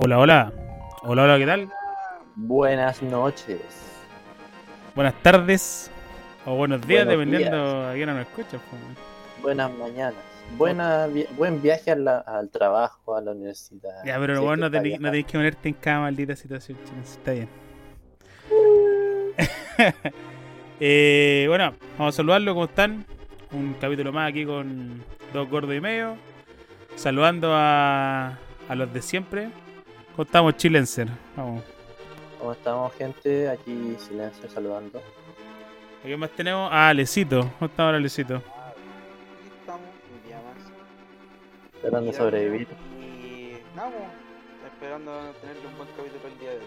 Hola, hola. Hola, hola, ¿qué tal? Buenas noches. Buenas tardes o buenos días, Buenos dependiendo a quién nos escucha. pues. Buenas mañanas. Buena, vi- buen viaje la- al trabajo, a la universidad. Ya, pero Si que no tenés que ponerte en cada maldita situación, chicos. Está bien. Eh, bueno, vamos a saludarlo, ¿cómo están? Un capítulo más aquí con dos gordos y medio. Saludando a, a los de siempre. ¿Cómo estamos, Chilenser? Vamos. ¿Cómo estamos, gente? Aquí silencio saludando. Aquí más tenemos a Alecito. ¿Cómo estamos, Alecito? Aquí estamos, un día más. Tratando de sobrevivir. Y nada, pues, esperando tenerle un buen capítulo el día de hoy.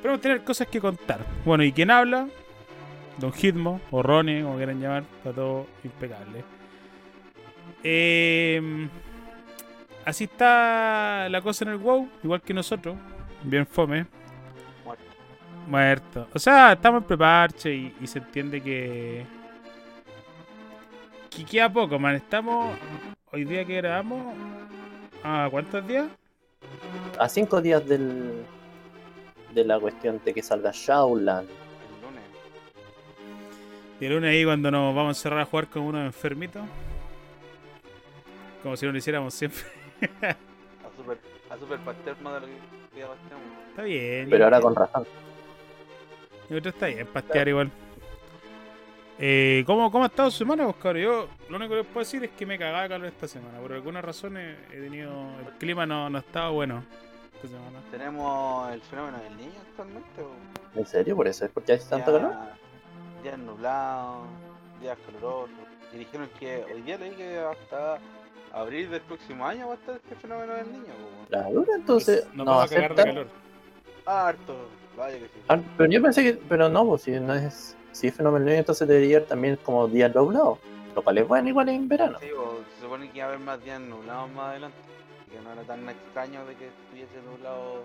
Podemos tener cosas que contar. Bueno, ¿y quién habla? Don Hitmo, o Ronnie, como quieran llamar, está todo impecable. Eh, así está la cosa en el WoW, igual que nosotros. Bien fome, Muerto. muerto. O sea, estamos en preparche y, y se entiende que. Que queda poco, man. Estamos. Hoy día que grabamos. ¿A cuántos días? A cinco días del, de la cuestión de que salga Shaulan. El lunes. Y el lunes ahí cuando nos vamos a encerrar a jugar con unos enfermitos. Como si no lo hiciéramos siempre. A super, a super de lo que ya. Está bien. Pero ahora con razón. Y otro está bien, pastear igual. Eh, ¿cómo, ¿Cómo ha estado su semana, Oscar? Yo lo único que les puedo decir es que me cagaba de calor esta semana. Por algunas razones he tenido. El clima no, no estaba bueno esta semana. Tenemos el fenómeno del niño actualmente. o ¿En serio? ¿Por eso? ¿Es porque hace tanto día- calor? Días nublados, días calurosos. Y dijeron que hoy día leí que hasta abril del próximo año va a estar este fenómeno del niño. La dura, entonces nos no vamos a cagar de calor. Harto, vaya que sí. Ah, Pero yo pensé que, pero no, pues si no es, si es fenómeno niño, entonces debería haber también como días doblados. Lo cual es bueno igual en verano. Sí, se supone que iba a haber más días nublados más adelante. Que no era tan extraño de que estuviese nublado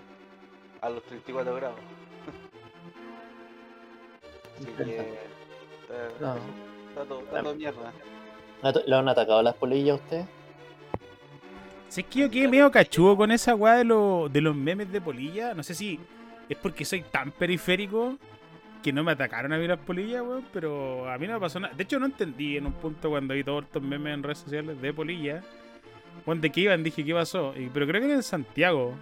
a los 34 grados. Así que. Está, No. está todo, está todo mierda. ¿Le han atacado las polillas a usted? Si es que yo quedé medio cachudo con esa weá de, lo- de los memes de polilla. No sé si es porque soy tan periférico que no me atacaron a mí las polillas, weón. Pero a mí no me pasó nada. De hecho, no entendí en un punto cuando vi todos estos memes en redes sociales de polilla. Weón, ¿de qué iban? Dije, ¿qué pasó? Y- pero creo que era en Santiago.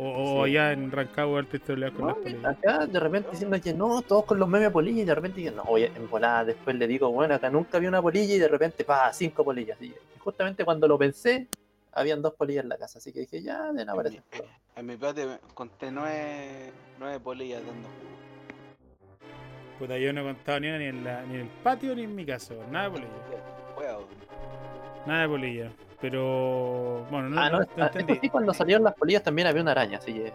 O, Sí. allá en Rancagua, historia con No, las polillas. acá de repente diciendo que no, todos con los memes polillas y de repente dije, no, oye, en volada, después le digo, bueno, acá nunca vi una polilla y de repente, pa, cinco polillas. Y justamente cuando lo pensé, habían dos polillas en la casa, así que dije, ya, de no aparecer. en mi patio conté nueve, nueve polillas dando jugo. Puta, yo no he contado ni una ni en, la- ni en el patio ni en mi casa. Nada de polilla. Nada de polilla. Pero, bueno, no, Ah, no, no ah, entendí. sí, cuando salieron las polillas también había una araña, así que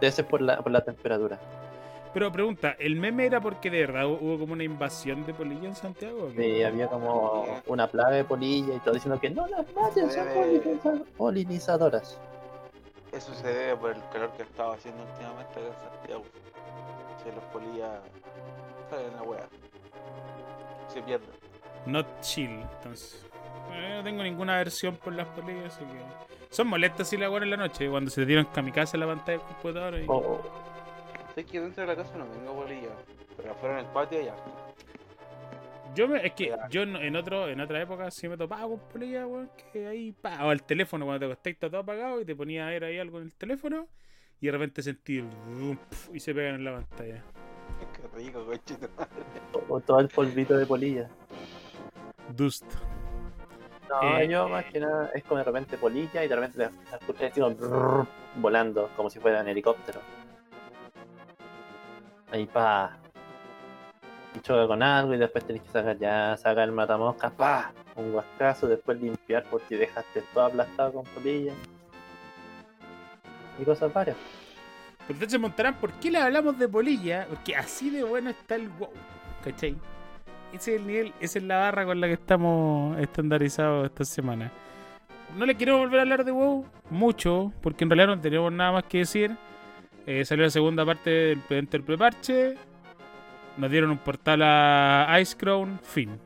debe ser por la, por la temperatura. Pero pregunta, ¿el meme era porque de verdad hubo como una invasión de polilla en Santiago? Sí, había como una plaga de polilla y todo diciendo que no las maten, son Debe- poliniza- polinizadoras. Eso se debe por el calor que estaba haciendo últimamente acá en Santiago. Si los polillas salen a wea. Se pierden. Not chill, entonces. Bueno, yo no tengo ninguna aversión por las polillas, así que. Son molestas si la hago en la noche, cuando se te tiran kamikaze en la pantalla del computador. Y... O- Sé que dentro de la casa no tengo polillas, pero afuera en el patio hay harto. Yo me, es que yo en, otro, en otra época sí me topaba con polillas, weón, que ahí, pa, o el teléfono cuando te acostáis está todo apagado y te ponía a ver ahí algo en el teléfono y de repente sentí y se pegan en la pantalla. Qué rico, cochito. o todo el polvito de polilla. Dust. No, Eh, yo más que nada es como de repente polilla y de repente como brrr, volando como si fuera un helicóptero. Ahí pa. Y con algo y después tenés que sacar ya, sacar el matamoscas, pa, un guascazo, después limpiar porque dejaste todo aplastado con polilla. Y cosas varias. Entonces montarán, ¿por qué le hablamos de polilla? Porque así de bueno está el wow, ¿cachai? Ese es el nivel, esa es la barra con la que estamos estandarizados esta semana. No le quiero volver a hablar de WoW mucho, porque en realidad no tenemos nada más que decir. Eh, salió la segunda parte del del preparche. Nos dieron un portal a Ice Crown, fin.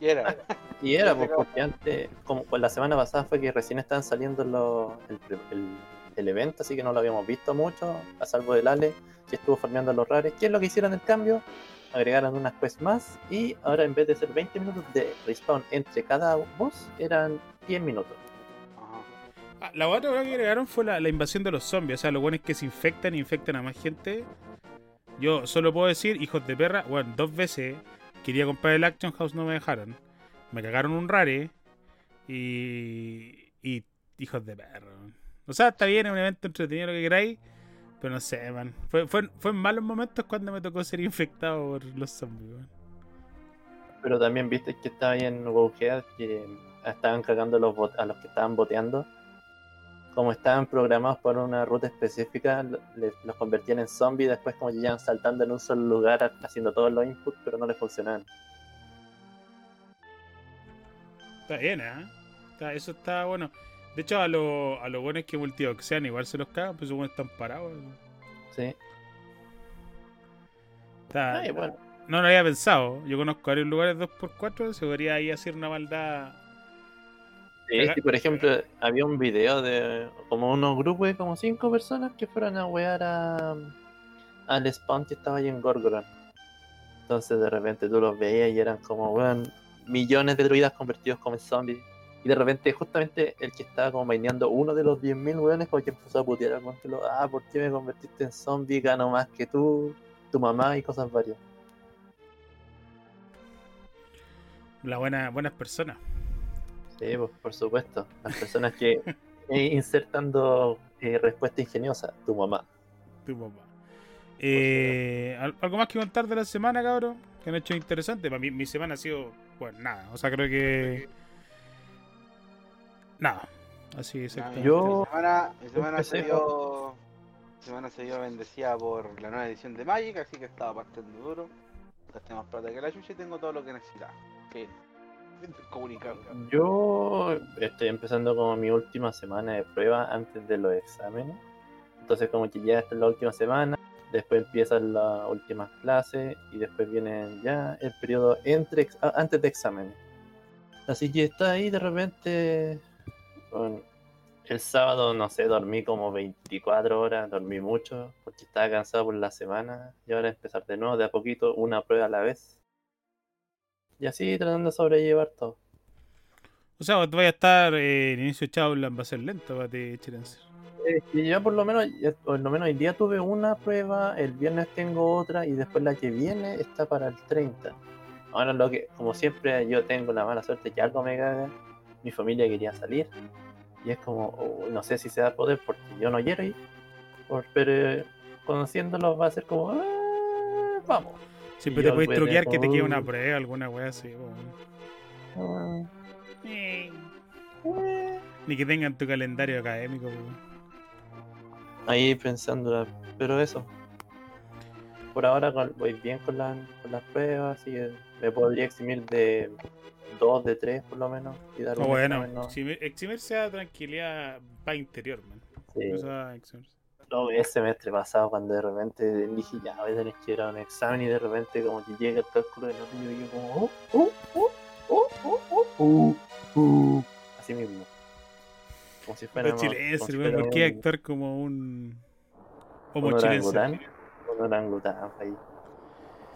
Y era. Y era, pues, porque antes, como pues, la semana pasada fue que recién estaban saliendo los, el, el- el evento, así que no lo habíamos visto mucho, a salvo del Ale, que estuvo farmeando a los rares. ¿Qué es lo que hicieron el cambio? Agregaron unas quests más y ahora en vez de ser 20 minutos de respawn entre cada boss, eran 10 minutos. Ah, la otra cosa que agregaron fue la, la invasión de los zombies. O sea, lo bueno es que se infectan e infectan a más gente. Yo solo puedo decir, hijos de perra, bueno, dos veces quería comprar el Action House, no me dejaron. Me cagaron un rare. Y. Y. Hijos de perra. O sea, está bien, es un evento entretenido, lo que queráis. Pero no sé, man. Fue, fue, fue en malos momentos cuando me tocó ser infectado por los zombies, man. Pero también viste que estaba ahí en Wowhead que estaban cagando los, a los que estaban boteando. Como estaban programados por una ruta específica, lo- le- los convertían en zombies. Después, como llegaban saltando en un solo lugar, haciendo todos los inputs, pero no les funcionaban. Está bien, ¿eh? Está- eso está bueno. De hecho, a lo, a lo bueno es que multioxean igual se los cagan, pues supongo están parados. Sí. Está- Ay, bueno. No lo había pensado. Yo conozco varios lugares 2x4, se podría ahí hacer una maldad. Sí, Caga- sí, por ejemplo, había un video de como unos grupos de como cinco personas que fueron a wear a, al spawn que estaba ahí en Gorgoron. Entonces de repente tú los veías y eran como, weón, millones de druidas convertidos como en zombies. Y de repente justamente el que estaba como maineando uno de los 10.000 weones como que empezó a putear al lo, ah, ¿por qué me convertiste en zombie? Gano más que tú, tu mamá y cosas varias. La buena, buenas personas. Sí, pues, por supuesto. Las personas que eh, insertando eh, respuesta ingeniosa, tu mamá. Tu papá. Eh, ¿al- ¿Algo más que contar de la semana, cabrón? Que han hecho interesante. Para mí, mi semana ha sido, pues nada. O sea, creo que. Nada. Así exactamente. Yo- Mi semana, mi semana se dio. mi semana se dio bendecida por la nueva edición de Magic, así que estaba partiendo duro. Gasté más plata que la chucha y tengo todo lo que necesitaba. Fin. Yo estoy empezando como mi última semana de prueba antes de los exámenes. Entonces como que ya esta es la última semana, después empiezan las últimas clases y después viene ya el periodo entre ex- a- antes de exámenes. Así que está ahí de repente. el sábado, no sé, dormí como 24 horas, dormí mucho porque estaba cansado por la semana y ahora empezar de nuevo de a poquito, una prueba a la vez. Y así tratando de sobrellevar todo. O sea, vos a estar eh, el inicio de Chaulan va a ser lento para ti, Chirense. Eh, yo por lo menos, por lo menos hoy día tuve una prueba, el viernes tengo otra y después la que viene está para el 30. Ahora lo que, como siempre, yo tengo la mala suerte que algo me caga. Mi familia quería salir y es como, "Oh, no sé si se va a poder porque yo no quiero ir. Por- pero eh, conociéndolos va a ser como, "Ah, vamos. Siempre te puedes truquear que te quede una prueba, alguna wea así. Ah, Eh, eh". Ni que tengan tu calendario académico. Ahí pensando, pero eso. Por ahora voy bien con, la- con las pruebas, así que me podría eximir de dos, de tres por lo menos. Y dar O un bueno, examen, ¿no? eximir- eximirse a tranquilidad para interior, man. Sí. Lo vi el semestre pasado cuando de repente dije ya voy a tener que ir a un examen y de repente como que llega el cálculo de notas y yo como oh, oh, oh, oh, oh, oh, oh, oh. así mismo. Como si fuera Los chilenses, como si fuera ¿por qué un- actuar como un homo un chilense? orangután, un orangután ahí.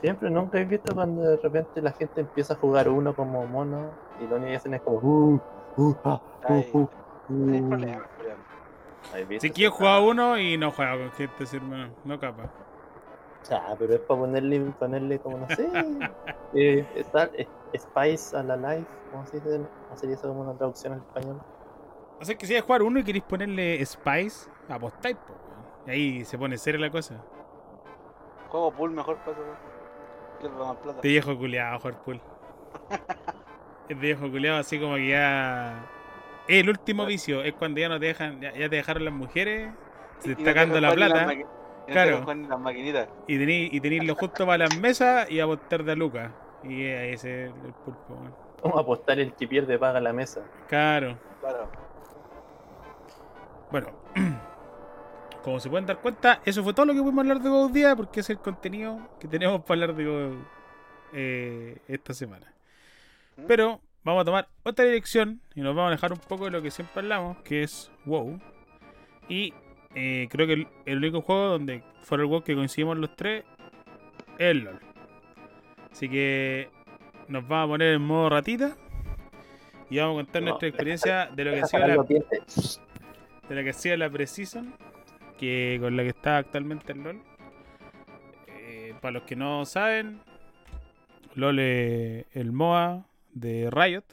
Siempre, nunca he visto cuando de repente la gente empieza a jugar uno como mono y lo único que hacen es como uh, uh, ah, uh, uh, uh. problema, Julián. ¿Has visto Si quiero esa- jugar uno y no juega con gente, así, hermano. No capa. Ah, pero es para ponerle, ponerle como, no sé, eh, está, eh, Spice a la life, ¿cómo se dice? ¿Cómo sería eso como una traducción al español? O sea, que si vas a jugar uno y queréis ponerle Spice, apostáis. Y ahí se pone seria la cosa. Juego pool mejor para eso. Pierdo más plata. De viejo culiado, jugar pool. Es de viejo culiado, así como que ya. El último vicio es cuando ya no te dejan, ya, ya te dejaron las mujeres, se te está cagando la plata, las Claro. las y tenéis y tenéis lo justo para las mesas y apostar de a lucas. Y ahí ese es el pulpo. Vamos a apostar el que pierde paga la mesa. Claro. Claro. Bueno, como se pueden dar cuenta, eso fue todo lo que pudimos hablar de God Día, porque es el contenido que tenemos para hablar de God eh, esta semana. Pero vamos a tomar otra dirección y nos vamos a dejar un poco de lo que siempre hablamos, que es WoW. Y eh, creo que el, el único juego donde fuera el WoW que coincidimos los tres es el LOL. Así que nos vamos a poner en modo ratita y vamos a contar No, nuestra experiencia de lo que ha sido la, de la que ha sido la Precision, que con la que está actualmente el LOL. Eh, para los que no saben, LOL es el MOA de Riot.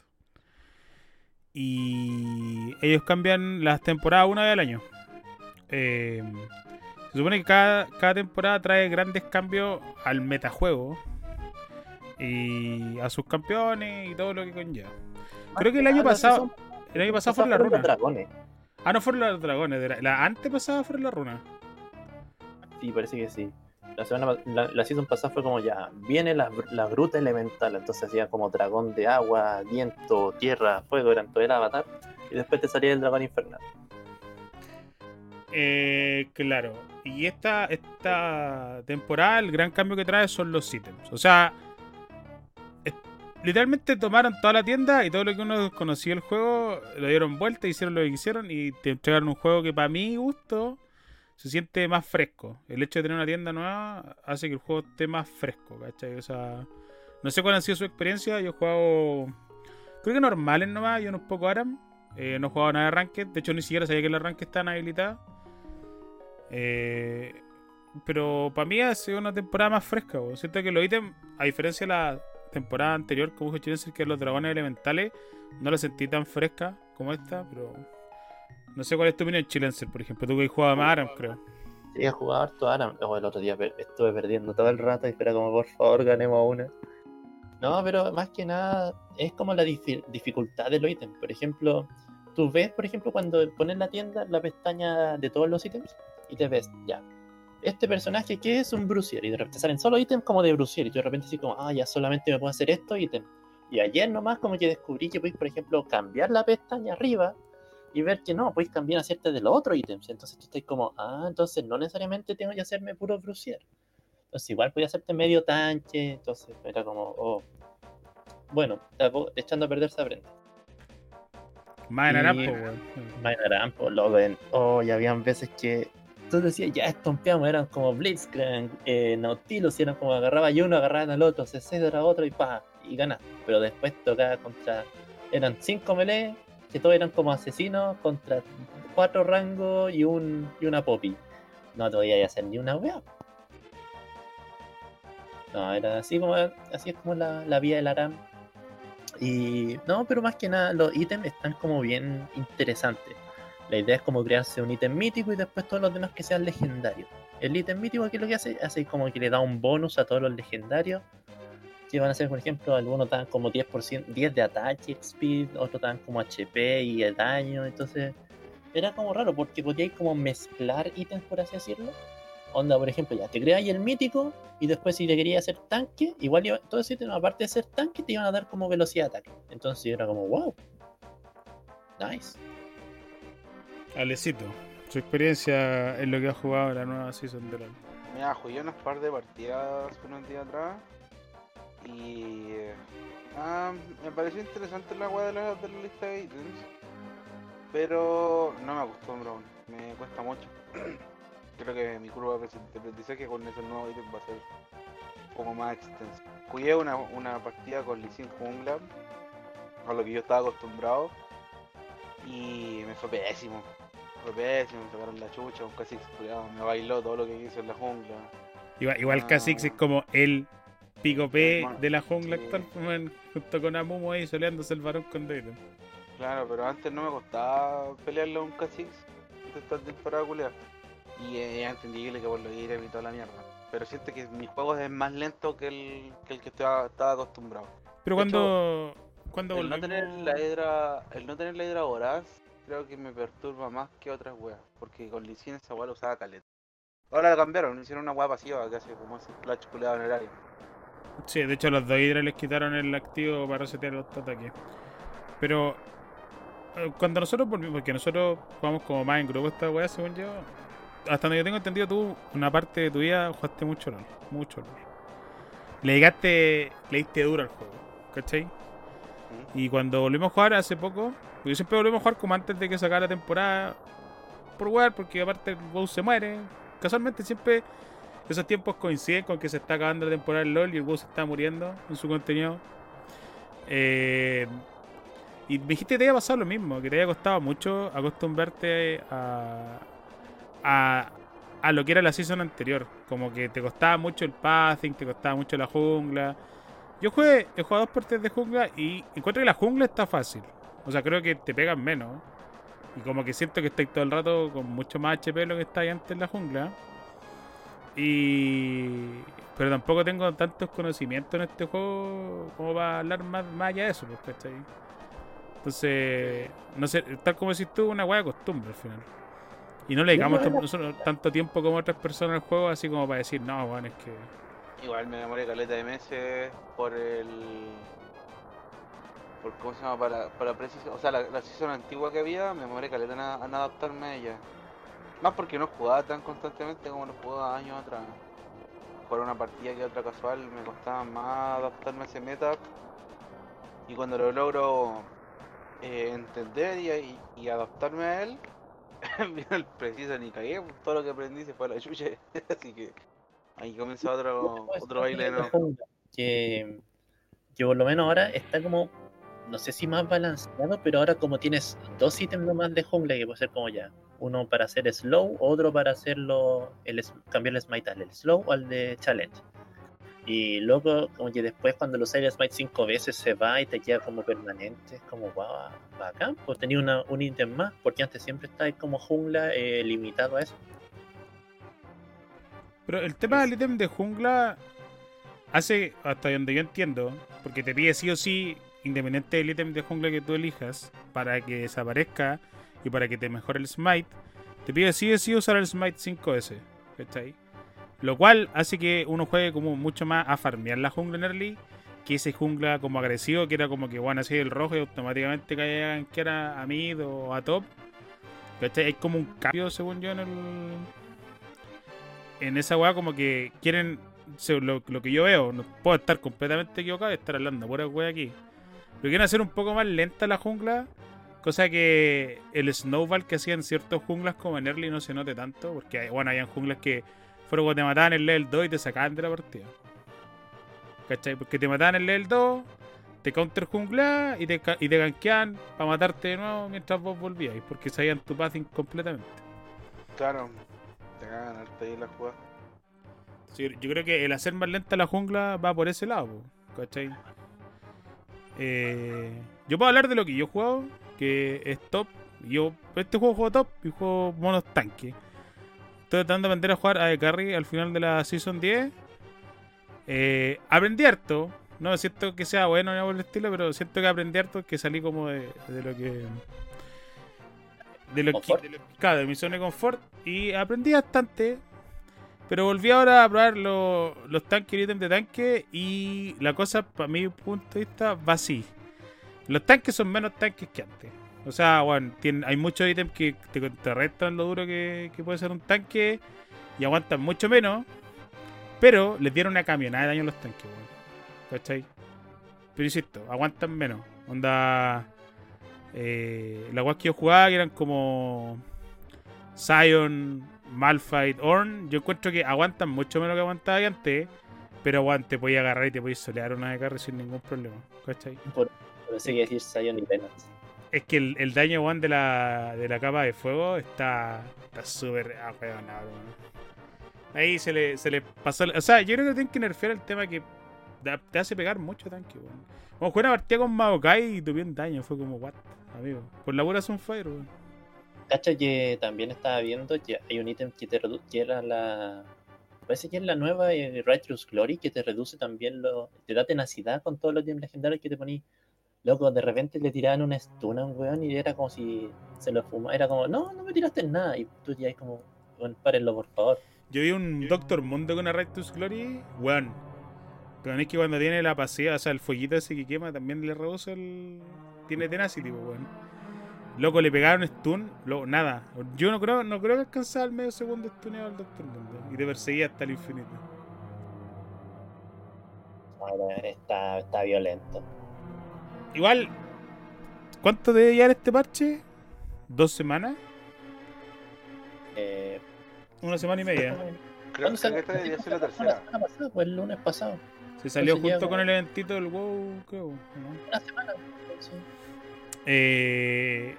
Y ellos cambian las temporadas una vez al año. Eh, se supone que cada, cada temporada trae grandes cambios al metajuego. Y a sus campeones y todo lo que conlleva. Creo que el año pasado- El año pasado fue la runa. dragones. Ah, no fueron los dragones. La, la antepasada fueron la runa. Sí, parece que sí. La, semana, la, la season pasada fue como ya, viene la, la gruta elemental, entonces hacía como dragón de agua, viento, tierra, fuego, eran todo el avatar, y después te salía el dragón infernal. Eh, claro. Y esta, esta temporada, el gran cambio que trae son los ítems. O sea, literalmente tomaron toda la tienda y todo lo que uno conocía el juego, lo dieron vuelta, hicieron lo que quisieron y te entregaron un juego que para mi gusto se siente más fresco. El hecho de tener una tienda nueva hace que el juego esté más fresco, ¿cachai? O sea, no sé cuál ha sido su experiencia. Yo he jugado, creo que normales nomás, yo no un poco Aram. Eh, no he jugado nada de Ranked. De hecho, ni siquiera sabía que las Ranked estaban habilitadas. Eh, pero para mí ha sido una temporada más fresca. Siento que los ítems, a diferencia de la temporada anterior, como Chilenser, que los dragones elementales, no la sentí tan fresca como esta, pero no sé cuál es tu opinión, Chilenser, por ejemplo. Tú que jugado más Aram, creo. Sí, he jugado harto Aram. Oh, el otro día estuve perdiendo todo el rato y espera como por favor ganemos una. No, pero más que nada es como la difi- dificultad de los ítems. Por ejemplo, tú ves, por ejemplo, cuando pones la tienda, la pestaña de todos los ítems y te ves, ya. Este personaje que es un Brucier y de repente salen solo ítems como de Brucier y tú de repente así como, ah, ya solamente me puedo hacer estos ítems. Y ayer nomás como que descubrí que podéis, por ejemplo, cambiar la pestaña arriba y ver que no, podéis cambiar hacerte de los otros ítems. Entonces tú estás como, ah, entonces no necesariamente tengo que hacerme puro Brucier. Entonces igual podía hacerte medio tanque. Entonces era como, oh. Bueno, echando a perder se aprende. Más en Y- Aram, po, weón. Mainarán, por loco, oh, y habían veces que tú decías, ya estompeamos, eran como Blitzcrank, eh, Nautilus, y eran como agarraba y uno, agarraban al otro, se cedra a otro y pa, y ganas. Pero después tocaba contra, eran cinco melee, que todos eran como asesinos, contra cuatro rangos y un y una poppy. No te podías hacer ni una wea. No, era así como así es como la, la vía del Aram. Y no, pero más que nada los ítems están como bien interesantes. La idea es como crearse un ítem mítico y después todos los demás que sean legendarios. El ítem mítico aquí lo que hace, hace como que le da un bonus a todos los legendarios. Que van a ser, por ejemplo, algunos dan como 10%, 10 de ataque, speed, otros dan como HP y el daño. Entonces, era como raro porque podíais como mezclar ítems, por así decirlo. Onda, por ejemplo, ya te creáis el mítico y después si te querías hacer tanque, igual iba, todo ese ítem, aparte de ser tanque, te iban a dar como velocidad de ataque. Entonces era como, wow. Nice. Alecito, su experiencia en lo que ha jugado en la nueva season de LoL. Mira, jugué unas par de partidas unos días atrás y ah, me pareció interesante la weá de la, de la lista de ítems, pero no me acostumbro me cuesta mucho. Creo que mi curva de aprendizaje con esos nuevos ítems va a ser un poco más extensa. Jugué una, una partida con Lee Sin Jungla, a lo que yo estaba acostumbrado, y me fue pésimo. Fue pésimo, me sacaron la chucha, un cuidado, me bailó todo lo que hizo en la jungla. Igual, igual Ah. Kha'Zix es como el pico P Bueno, de la jungla actual, pues, junto con Amumu ahí soleándose el varón con Dayton. Claro, pero antes no me costaba pelearle a un Kha'Zix de esta temporada culiar. Y es entendible que por lo ir y toda la mierda. Pero siento que mi juego es más lento que el que, el que estaba, estaba acostumbrado. Pero De cuando. cuando El no tener la hidra, el no tener la hidra voraz, creo que me perturba más que otras weas. Porque con Sin esa wea la usaba caleta. Ahora la cambiaron, hicieron una wea pasiva que hace como ese splash culeado en el área. Sí, de hecho los dos Hydra les quitaron el activo para resetear los ataques. Pero eh, cuando nosotros volvimos, porque nosotros jugamos como más en grupo esta weá, según yo, hasta donde yo tengo entendido, tú, una parte de tu vida jugaste mucho LOL, mucho LOL. Le llegaste, le diste duro al juego, ¿cachai? Y cuando volvimos a jugar hace poco, porque siempre volvimos a jugar como antes de que sacara la temporada por jugar, porque aparte el WoW se muere. Casualmente siempre esos tiempos coinciden con que se está acabando la temporada del LOL y el WoW se está muriendo en su contenido. Eh, y me dijiste que te había pasado lo mismo, que te había costado mucho acostumbrarte a, a, lo que era la season anterior. Como que te costaba mucho el pathing, te costaba mucho la jungla. Yo jugué, he jugado dos partidas de jungla y encuentro que la jungla está fácil. O sea, creo que te pegan menos. Y como que siento que estoy todo el rato con mucho más HP de lo que estáis antes en la jungla. Y. Pero tampoco tengo tantos conocimientos en este juego como para hablar más, más allá de eso, pues, ¿cachai? Entonces, no sé, tal como decís tú, una hueá de costumbre al final. Y no le dedicamos No, no, tam- nosotros tanto tiempo como otras personas al juego, así como para decir, no, bueno, es que. Igual me demoré caleta de meses por el. Por cómo se llama, para, para preciso. O sea, la, la season antigua que había, me demoré caleta en, a- en adaptarme a ella. Más porque no jugaba tan constantemente como lo jugaba años atrás. Por una partida que otra casual me costaba más adaptarme a ese meta. Y cuando lo logro eh, entender y, adaptarme a él, vino el preciso ni cagué, pues, todo lo que aprendí se fue a la chucha. Así que ahí comenzó otro, otro baile nuevo. Que, que por lo menos ahora está como, no sé si más balanceado, pero ahora como tienes dos ítems nomás de jungla que puede ser como ya, uno para hacer slow, otro para hacerlo, el, cambiar el smite al slow al de challenge. Y luego, como que después cuando lo usas el smite cinco veces se va y te queda como permanente, es como guau, bacán, pues tenía una, un ítem más, porque antes siempre está como jungla eh, limitado a eso. Pero el tema del ítem de jungla hace, hasta donde yo entiendo, porque te pide sí o sí, independiente del ítem de jungla que tú elijas, para que desaparezca y para que te mejore el smite, te pide sí o sí usar el smite 5S. ¿Cachai? Lo cual hace que uno juegue como mucho más a farmear la jungla en early que ese jungla como agresivo, que era como que bueno, así el rojo y automáticamente caía que era a mid o a top. ¿Cachai? Hay como un cambio, según yo, en el. En esa weá, como que quieren. Lo, lo que yo veo, no puedo estar completamente equivocado y estar hablando pura weá aquí. Pero quieren hacer un poco más lenta la jungla. Cosa que el snowball que hacían ciertos junglas como en early no se note tanto. Porque, bueno, habían junglas que fueron cuando te mataban el level 2 y te sacaban de la partida. ¿Cachai? Porque te mataban el level 2, te counter jungla y te, y te gankeaban para matarte de nuevo mientras vos volvíais. Porque sabían tu pathing completamente. Claro, te cagan harta ahí la jugada. Sí, yo creo que el hacer más lenta la jungla va por ese lado, ¿cachai? Eh, yo puedo hablar de lo que yo he jugado, que es top. Yo, este juego juego top y juego monos tanque. Estoy tratando de aprender a jugar a de carry al final de la season 10. Eh, aprendí harto. No siento que sea bueno ni nada por el estilo, pero siento que aprendí harto que salí como de, de lo que. De lo que. De lo- claro, de mi zona de confort. Y aprendí bastante. Pero volví ahora a probar lo- los tanques y ítems de tanque. Y la cosa, para mi punto de vista, va así. Los tanques son menos tanques que antes. O sea, bueno, tienen, hay muchos ítems que te contrarrestan lo duro que, puede ser un tanque. Y aguantan mucho menos. Pero les dieron una camionada de daño a los tanques, weón. ¿Cachai? Pero insisto, aguantan menos. Onda. Eh, las weas que yo jugaba, que eran como. Zion, Malphite, Orn. Yo encuentro que aguantan mucho menos que aguantaba que antes. Pero aguante, podía agarrar y te podías solear una de carry sin ningún problema. ¿Cachai? Por, eso hay que decir Sion y Penance. Es que el, el daño one de la, de la capa de fuego está está súper ahueonado, weón. Ahí se le, se le pasó. O sea, yo creo que tienen que nerfear el tema que te hace pegar mucho tanque, weón. Como jugué una partida con Maokai y tuve un daño. Fue como, what, amigo. Por la pura Sunfire, weón. Cacha que también estaba viendo que hay un ítem que te que era la. Parece que es la nueva eh, Righteous Glory que te reduce también lo. te da tenacidad con todos los ítems legendarios que te poní. Loco, de repente le tiraban una stun a un weón y era como si se lo fumaba. Era como, no, no me tiraste nada. Y tú ya es como, bueno, párenlo por favor. Yo vi un Doctor Mundo con una Rectus Glory, weón. Pero es que cuando tiene la pasiva, o sea, el fueguito ese que quema, también le reduce el. Tiene tenacity, pues, weón. Loco, le pegaron stun, lo, nada. Yo no creo, no creo que alcanzara el medio segundo stuneado al Doctor Mundo. Y te perseguía hasta el infinito. Ahora está, está violento. Igual, ¿cuánto debe llevar este parche? ¿Dos semanas? Eh, Una semana y media. Creo ¿Cuándo que salió? esta debería ser la La tercera. semana pasada, pues el lunes pasado. Se salió Entonces junto ya, con el eventito del WoW, creo. ¿no? Una semana. sí. Eh,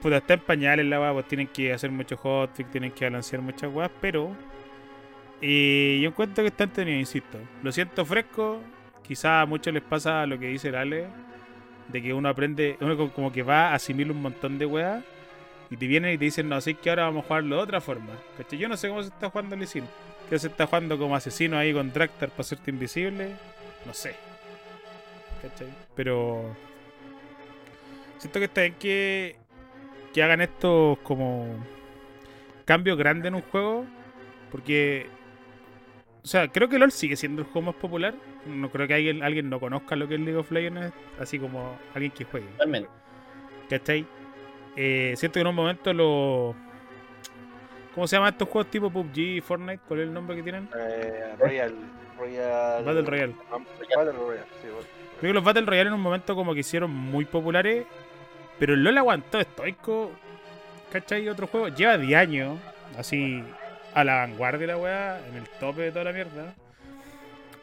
puta, está en pañales la pues tienen que hacer mucho hotfix, tienen que balancear muchas weas, pero eh, yo encuentro que está entretenido, insisto. Lo siento fresco, quizá a muchos les pasa lo que dice el Ale, de que uno aprende, uno co- como que va a asimilar un montón de weas y te vienen y te dicen, no, sé que ahora vamos a jugarlo de otra forma. ¿Cachai? Yo no sé cómo se está jugando el Isil. Que se está jugando como asesino ahí con Draktar para hacerte invisible. No sé. ¿Cachai? Pero siento que está bien que, que hagan estos como cambios grandes en un juego. Porque, o sea, creo que LOL sigue siendo el juego más popular. No creo que alguien, alguien no conozca lo que es League of Legends, así como alguien que juegue. Totalmente. ¿Cachai? Eh, siento que en un momento lo. ¿Cómo se llaman estos juegos tipo PUBG, Fortnite? ¿Cuál es el nombre que tienen? Eh, Royal. Royal. Battle Royale. Battle Royale, sí, bueno. Creo que los Battle Royale en un momento como que hicieron muy populares. Pero el LOL aguantó estoico. ¿Cachai? Otro juego. Lleva 10 años. Así. A la vanguardia la weá. En el tope de toda la mierda.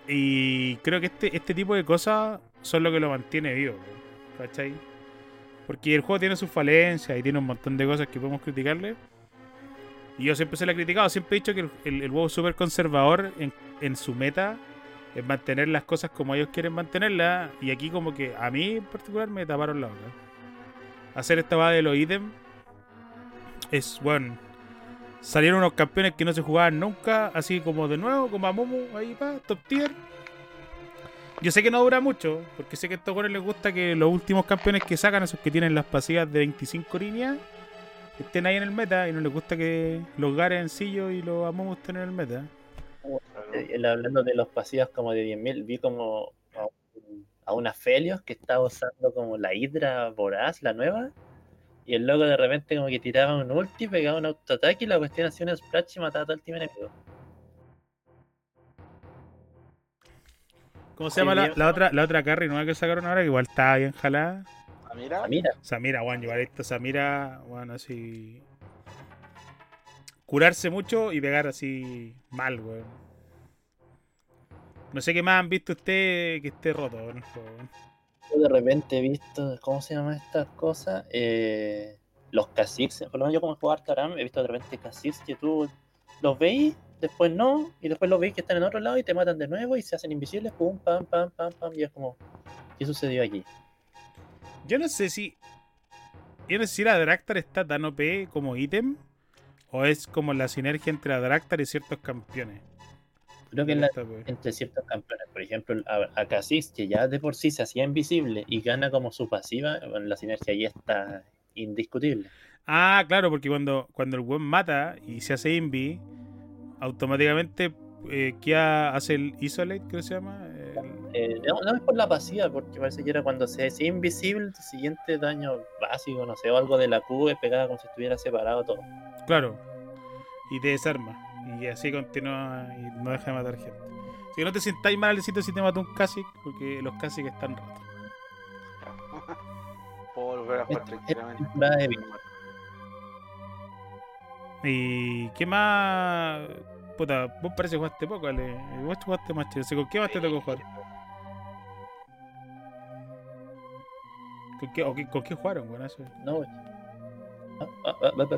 Y creo que este, este tipo de cosas son lo que lo mantiene vivo. ¿Cachai? Porque el juego tiene sus falencias y tiene un montón de cosas que podemos criticarle. Y yo siempre se le he criticado. Siempre he dicho que el, el, es súper conservador en, en su meta es mantener las cosas como ellos quieren mantenerlas. Y aquí como que a mí en particular me taparon la boca. Hacer esta va de los ítems es bueno. Salieron unos campeones que no se jugaban nunca, así como de nuevo, como a Momo, ahí pa, top tier. Yo sé que no dura mucho, porque sé que a estos jugadores les gusta que los últimos campeones que sacan, esos que tienen las pasivas de 25 líneas, estén ahí en el meta, y no les gusta que los Garen, y los Amomo estén en el meta. Eh, él hablando de los pasivos como de 10.000, vi como a, un- a una Felios que estaba usando como la Hidra Voraz, la nueva, y el loco de repente como que tiraba un ulti, pegaba un autoataque y la cuestión hacía un splash y mataba a todo el team enemigo. ¿Cómo se llama la, la otra la otra carry nueva que sacaron ahora? Que igual está bien jalada. Ah, mira. Ah, mira, Samira, Juan, llevar esto Samira, bueno, así. Curarse mucho y pegar así mal, weón. No sé qué más han visto ustedes que esté roto en el juego. weón. Yo de repente he visto, ¿cómo se llaman estas cosas? Eh, los caciques, por lo menos yo como jugar Taram, he visto de repente caciques que tú los veis, después no, y después los veis que están en otro lado y te matan de nuevo y se hacen invisibles, pum, pam, pam, pam, pam, y es como, ¿qué sucedió aquí? Yo no sé si. Yo no sé si la Draktar está tan OP como ítem. O es como la sinergia entre la Draktar y ciertos campeones. Creo que en la- entre ciertos campeones, por ejemplo, a, a que ya de por sí se hacía invisible y gana como su pasiva, la sinergia ahí está indiscutible. Ah, claro, porque cuando, cuando el weón mata y se hace invi, automáticamente eh, queda, hace el isolate, creo que se llama. El- Eh, no, no es por la pasiva, porque parece que era cuando se hacía invisible, el siguiente daño básico, no sé, o algo de la Q es pegada como si estuviera separado todo. Claro. Y te desarma. Y así continúa y no deja de matar gente. Así que no te sientáis mal, Alecito, si te mata un Kha'Zix, porque los Kha'Zix están rotos. Puedo volver a jugar tranquilamente. ¿Y qué más? Puta, vos parece que jugaste poco, Ale. Vos jugaste más chido. ¿Con qué más te tocó jugar? ¿Con qué, o qué- ¿Con qué jugaron, weón? Eso. No, güey. Ah, ah, ah, ah,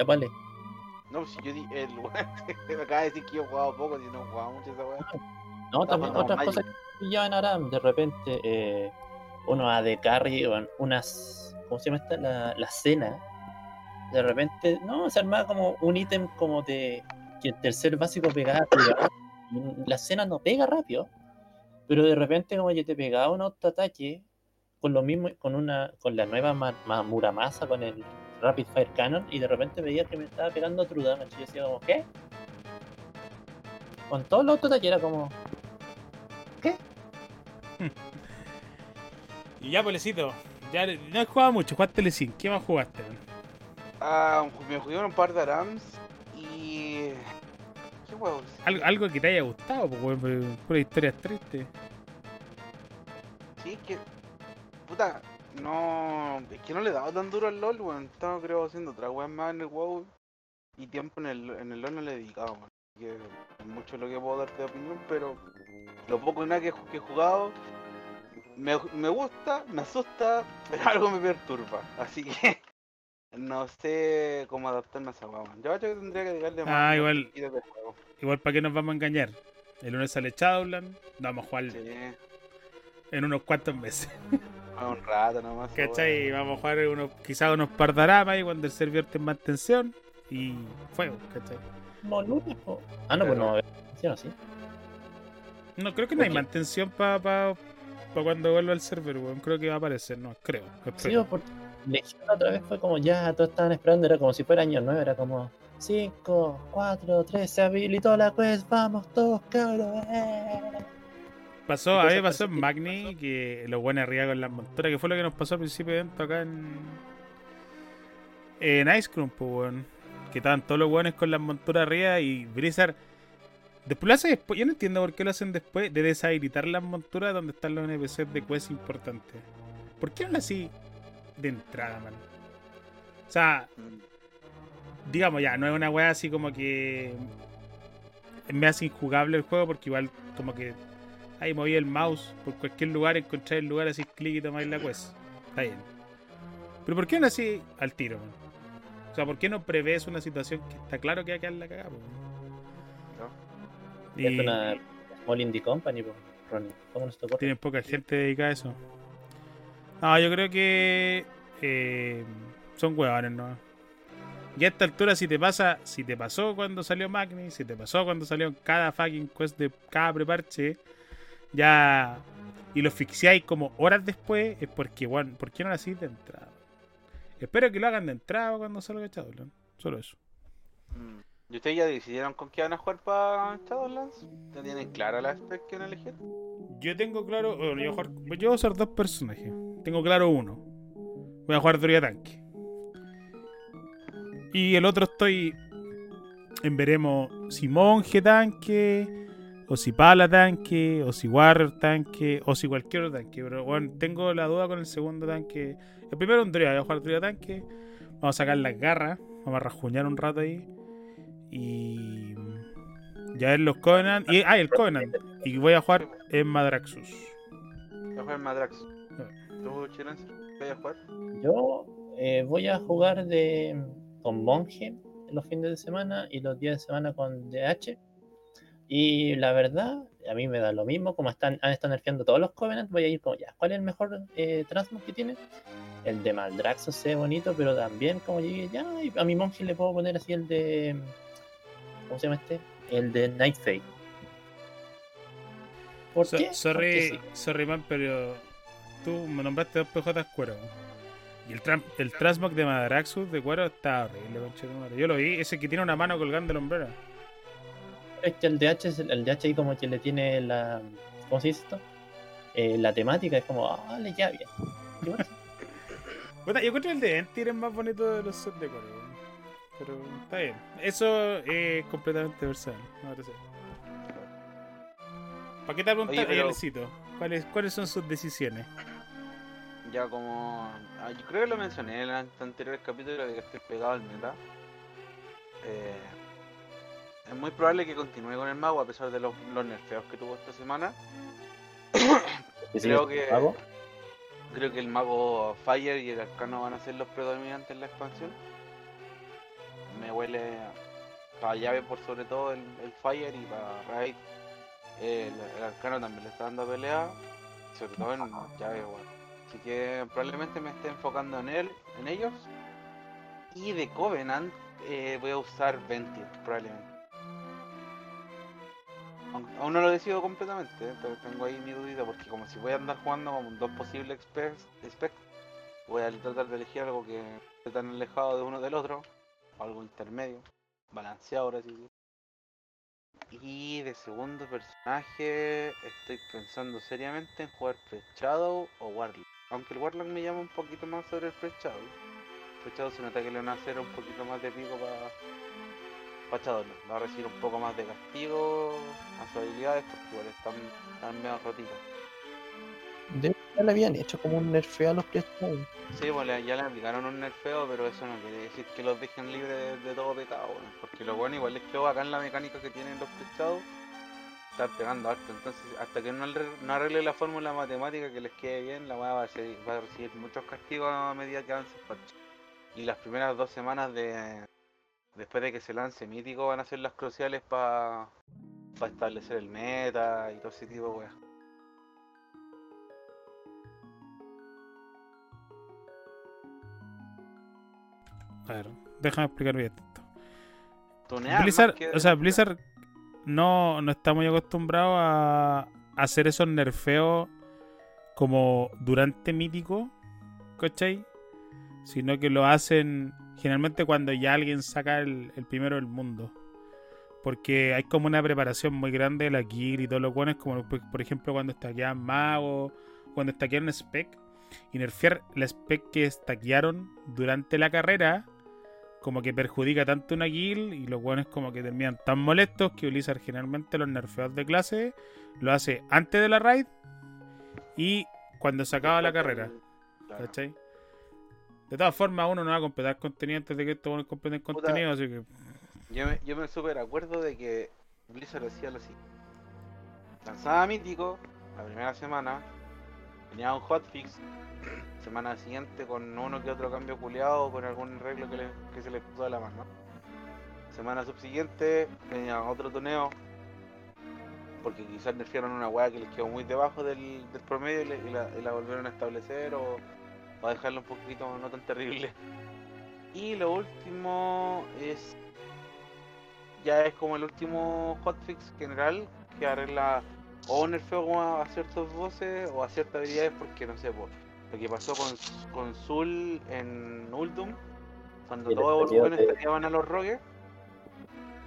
ah. Vale. No, si yo di el weón me acaba de decir que yo he jugado poco, si no he jugado mucho esa weá. No, también no, otras cosas que pillaban Aram, de repente, eh, uno AD carry, o unas, ¿cómo se llama esta? La, la cena. De repente, no, se armaba como un ítem como de que el tercer básico pegaba La cena no pega rápido, pero de repente como que te pegaba un autoataque con lo mismo, con una, con la nueva ma, ma- Muramasa, con el Rapid Fire Cannon, y de repente veía que me estaba pegando true damage, y yo decía como, ¿qué? Con todos los autoataques era como, Y ya, Polecito. Ya no he jugado mucho, jugaste Lecin. ¿Qué más jugaste? Ah, me jugué un par de Arams y. ¿Qué huevos? Algo, algo que te haya gustado, pues, weón, pero pura historia triste. Sí, que. puta, no. Es que no le he dado tan duro al LOL, weón. Estaba creo haciendo otra weón más en el WoW. Y tiempo en el, en el LOL no le he dedicado, weón. Así Que es mucho lo que puedo dar de opinión, pero lo poco y nada que, he- que he jugado me, me gusta, me asusta, pero algo me perturba. Así que no sé cómo adaptarme a esa weá, weón. Yo creo que tendría que dedicarle más Ah, igual. Igual, ¿para qué nos vamos a engañar? El lunes sale Shadowland, vamos a jugar Sí, en unos cuantos meses. un rato nomás. ¿Cachai? weá. Vamos a jugar unos, quizás unos pardaramas y cuando el servidor esté en mantención y fuego, ¿cachai? Po. Ah, no, pues no va a haber atención, ¿sí? No, creo que no hay mantención para pa, pa cuando vuelva el server, weón. Creo que va a aparecer, no, creo. Sí, espero. porque Legión la otra vez fue como ya, todos estaban esperando, era como si fuera año nuevo, era como 5, 4, 3, se habilitó la quest, vamos todos, cabros. eh. Pasó, a mí pasó en Magni pasó. que los buenos arriba con las monturas, que fue lo que nos pasó al principio de evento acá en. En Ice Cream, pues, weón. Que estaban todos los buenos con las monturas arriba y Blizzard. Después lo hace después. Yo no entiendo por qué lo hacen después de deshabilitar las monturas donde están los NPCs de quest importantes. ¿Por qué no lo así de entrada, man? O sea, digamos ya, no es una weá así como que me hace injugable el juego porque igual como que ahí moví el mouse por cualquier lugar, encontrar el lugar, así clic y tomáis la quest. Está bien. Pero ¿por qué no así al tiro? man? O sea, ¿por qué no prevés una situación que está claro que va a quedar la cagada? ¿no? Y Es una Small Indie Company, po, Ronnie. ¿Cómo nos tocó? tienen poca gente dedicada a eso. No, yo creo que eh, son huevones, ¿no? Y a esta altura, si te pasa, si te pasó cuando salió Magni, si te pasó cuando salió cada fucking quest de cada preparche, ya. Y lo asfixiáis como horas después, es porque, bueno, ¿por qué no lo hacéis de entrada? Espero que lo hagan de entrada cuando salga Shadowlands. Solo eso. Mm. ¿Y ustedes ya decidieron con qué van a jugar para Shadowlands? ¿Ya tienen clara la spec que van a elegir? Yo tengo claro. Bueno, yo, voy a jugar- yo voy a usar dos personajes. Tengo claro uno. Voy a jugar Druida Tanque. Y el otro estoy. En veremos si monje tanque. O si pala tanque. O si warrior tanque. O si cualquier otro tanque. Pero bueno, tengo la duda con el segundo tanque. El primero un Druida. Voy a jugar Druida tanque. Vamos a sacar las garras. Vamos a rajuñar un rato ahí. Y. Ya ver los Covenant. Y, ah, el Covenant. Y voy a jugar en Madraxus. Voy a jugar Madrax. ¿Tú, Chilense? ¿Qué vas a jugar? Yo eh, voy a jugar de con Monje los fines de semana y los días de semana con DH. Y la verdad, a mí me da lo mismo, como están, han estado nerfeando todos los Covenant, voy a ir como ya, ¿cuál es el mejor eh, Transmog que tiene? El de Maldraxos se ve bonito, pero también como llegué ya, a mi monje le puedo poner así el de. ¿Cómo se llama este? El de Night Fate. ¿Por So- qué? Porque sorry, sí. sorry, man, pero tú me nombraste dos PJ cuero. Y el, tram- el Transmog de Madraxus de cuero está horrible. Yo lo vi, ese que tiene una mano colgando de la hombrera. Es que el DH, es el, el DH ahí como que le tiene la. ¿Cómo se dice esto? Eh, la temática es como, ah, le ya bien. Bueno, yo encuentro el de Entir es más bonito de los sets de. Pero está bien. Eso es completamente versal. No parece. ¿Para qué te preguntas, Oye, pero-? ¿Cuáles, ¿Cuáles son sus decisiones? Ya como... ah, yo creo que lo mencioné en el anterior capítulo de que estoy pegado al meta. Eh, es muy probable que continúe con el mago a pesar de los, los nerfeos que tuvo esta semana. Creo que... Creo que el mago Fire y el arcano van a ser los predominantes en la expansión. Me huele para llave por sobre todo el, el Fire y para Raid. El, el arcano también le está dando pelea, sobre todo en llave igual. Así que probablemente me esté enfocando en él, en ellos. Y de Covenant eh, voy a usar Ventir, probablemente. Aún no lo decido completamente, eh, pero tengo ahí mi dudita porque como si voy a andar jugando con dos posibles specs, voy a tratar de elegir algo que esté tan alejado de uno del otro, algo intermedio, balanceado ahora sí. Y de segundo personaje estoy pensando seriamente en jugar Fresh Shadow o Warlock. Aunque el Warlock me llama un poquito más sobre el. Fresh Shadow se nota que le van a hacer un poquito más de pico para pa Shadowlands. Va a recibir un poco más de castigo a sus habilidades porque igual están, están medio rotitas. Debe estar le habían hecho como un nerfeo a los Priestone. Sí, pues le- ya le aplicaron un nerfeo, pero eso no quiere decir que los dejen libres de, de todo pecado. Porque lo bueno igual les quedó acá en la mecánica que tienen los pechados. Están pegando harto, entonces hasta que no, arre- no arregle la fórmula matemática que les quede bien, la va a, va a recibir muchos castigos a medida que avance el parche. Y las primeras dos semanas de después de que se lance Mítico van a ser las cruciales para establecer el meta y todo ese tipo de weá. A ver, déjame explicar bien esto. Tunear, Blizzard, que- o sea, Blizzard no, no está muy acostumbrado a hacer esos nerfeos como durante mítico, ¿cachai? Sino que lo hacen generalmente cuando ya alguien saca el, el primero del mundo. Porque hay como una preparación muy grande de la gear y todo lo bueno es como por ejemplo cuando stackeaban magos, cuando stackearon spec y nerfear la spec que stackearon durante la carrera como que perjudica tanto una guild y los buenos como que terminan tan molestos que Blizzard generalmente los nerfeos de clase lo hace antes de la raid y cuando se acaba la carrera. ¿cachai? De todas formas uno no va a completar contenido antes de que estos buenos completen contenido, así que Yo me, yo me super acuerdo de que Blizzard hacía lo siguiente. Lanzaba Mítico la primera semana, tenía un hotfix, semana siguiente con uno que otro cambio culiado con algún arreglo que, le- que se le puso a la mano. Semana subsiguiente tenía otro toneo, porque quizás nerfearon una weá que les quedó muy debajo del, del promedio y, le- y la, y la volvieron a establecer o, o a dejarla un poquito no tan terrible. Y lo último es ya es como el último hotfix general que arregla o un nerfeo a, ciertos voces o a ciertas habilidades porque no sé po, lo que pasó con, con Zul en Uldum cuando Y todos los buenos estallaban a los rogues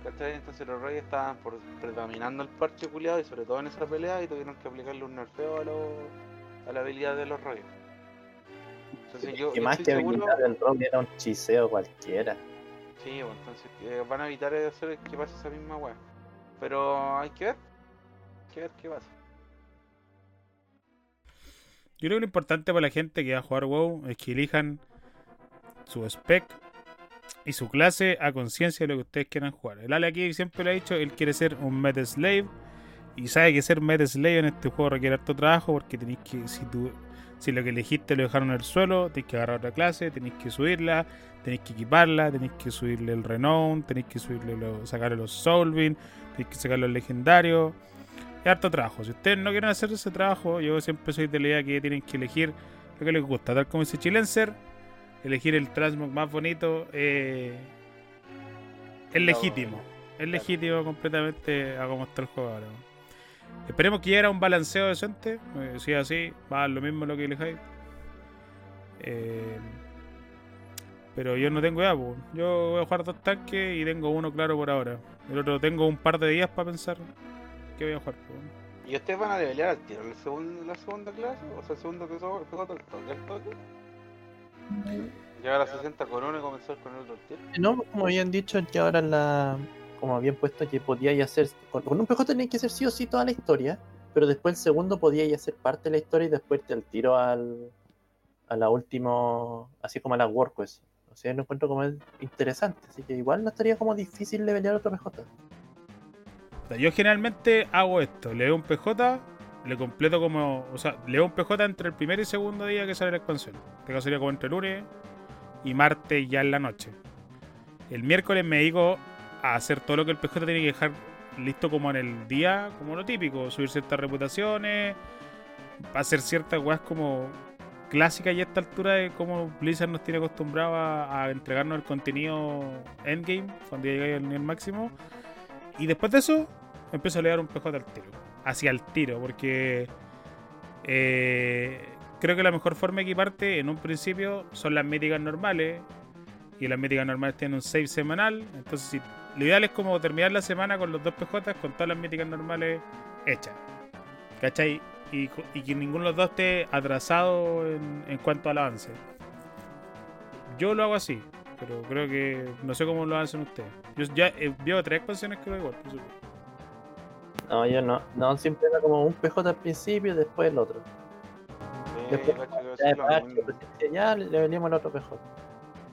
entonces los rogues estaban por predominando el parche culiado y sobre todo en esa pelea y tuvieron que aplicarle un nerfeo a, los a la habilidad de los rogues entonces yo, que yo más que seguro del rock era un chiseo cualquiera. Sí, bueno, entonces eh, van a evitar hacer que pase esa misma weá. Pero hay que ver. Hay que ver qué pasa. yo creo que lo importante para la gente que va a jugar WoW es que elijan su spec y su clase a conciencia de lo que ustedes quieran jugar. El Ale aquí siempre lo ha dicho, él quiere ser un meta slave y sabe que ser meta slave en este juego requiere harto trabajo porque tenéis que, si tú, si lo que elegiste lo dejaron en el suelo, tenéis que agarrar otra clase, tenéis que subirla, tenéis que equiparla, tenéis que subirle el renown, tenéis que subirle lo- sacarle los soulbeam, tenéis que sacar los legendarios. Es harto trabajo. Si ustedes no quieren hacer ese trabajo, yo siempre soy de la idea que tienen que elegir lo que les gusta, tal como dice Chilenser, elegir el transmog más bonito eh, es legítimo. Es legítimo completamente a cómo está el juego ahora. Esperemos que llegue a un balanceo decente. eh, si es así, va a lo mismo lo que elijáis. Eh, pero yo no tengo idea, po. yo voy a jugar dos tanques y tengo uno claro por ahora. El otro tengo un par de días para pensar qué voy a jugar. po. ¿Y ustedes van a levelear al tiro el segundo, la segunda clase? O sea, el segundo que son PJ al toque, al toque. Llegar a 60 con uno y comenzar con el otro al tiro. No, como habían dicho que ahora la. Como habían puesto que podíais hacer. Con, un PJ tenías que hacer sí o sí toda la historia. Pero después el segundo podíais hacer parte de la historia y después te al tiro al. A la última. Así como a la WordQuest. O sea, lo encuentro como interesante. Así que igual no estaría como difícil levelear otro PJ. Yo generalmente hago esto, leo un PJ, le completo como, o sea, leo un PJ entre el primer y segundo día que sale la expansión. En este caso sería como entre lunes y martes ya en la noche. El miércoles me dedico a hacer todo lo que el PJ tiene que dejar listo como en el día, como lo típico, subir ciertas reputaciones, hacer ciertas weas como clásicas y a esta altura de cómo Blizzard nos tiene acostumbrado a, a entregarnos el contenido endgame cuando ya llegáis al nivel máximo. Y después de eso, empiezo a leer un PJ al tiro. Hacia el tiro, porque eh, creo que la mejor forma de equiparte en un principio son las míticas normales. Y las míticas normales tienen un save semanal. Entonces, si, lo ideal es como terminar la semana con los dos PJ con todas las míticas normales hechas. ¿Cachai? Y, y que ninguno de los dos esté atrasado en, en cuanto al avance. Yo lo hago así, pero creo que no sé cómo lo hacen ustedes. Yo ya eh, veo tres expansiones que lo igual, por supuesto. No, yo no. No, siempre era como un PJ al principio y después el otro. Sí, Después, Ya, pues, ya le venimos al otro PJ.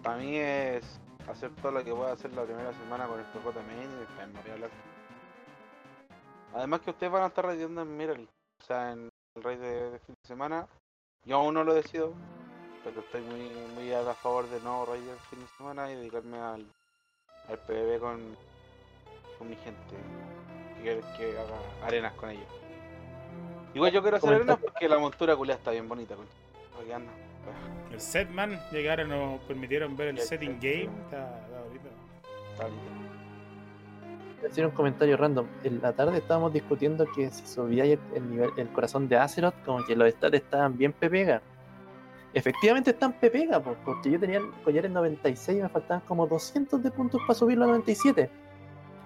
Para mí es hacer todo lo que pueda hacer la primera semana con PJ Main y después no voy a hablar. Además que ustedes van a estar rayando en Mirali, o sea, en el raid de, de fin de semana. Yo aún no lo decido, pero estoy muy, muy a favor de no raid el fin de semana y dedicarme al, al PvP con, con mi gente. Que, que haga arenas con ellos. Igual yo quiero hacer arenas porque la montura culia está bien bonita, anda. El setman, llegaron, nos permitieron ver el el setting set, game. Está, está bonito. Está a decir un comentario random. En la tarde estábamos discutiendo que si subía el, el nivel, el corazón de Azeroth, como que los stats estaban bien pepega. Efectivamente están pepega, po, porque yo tenía el collar en 96 y me faltaban como 200 de puntos para subirlo a 97.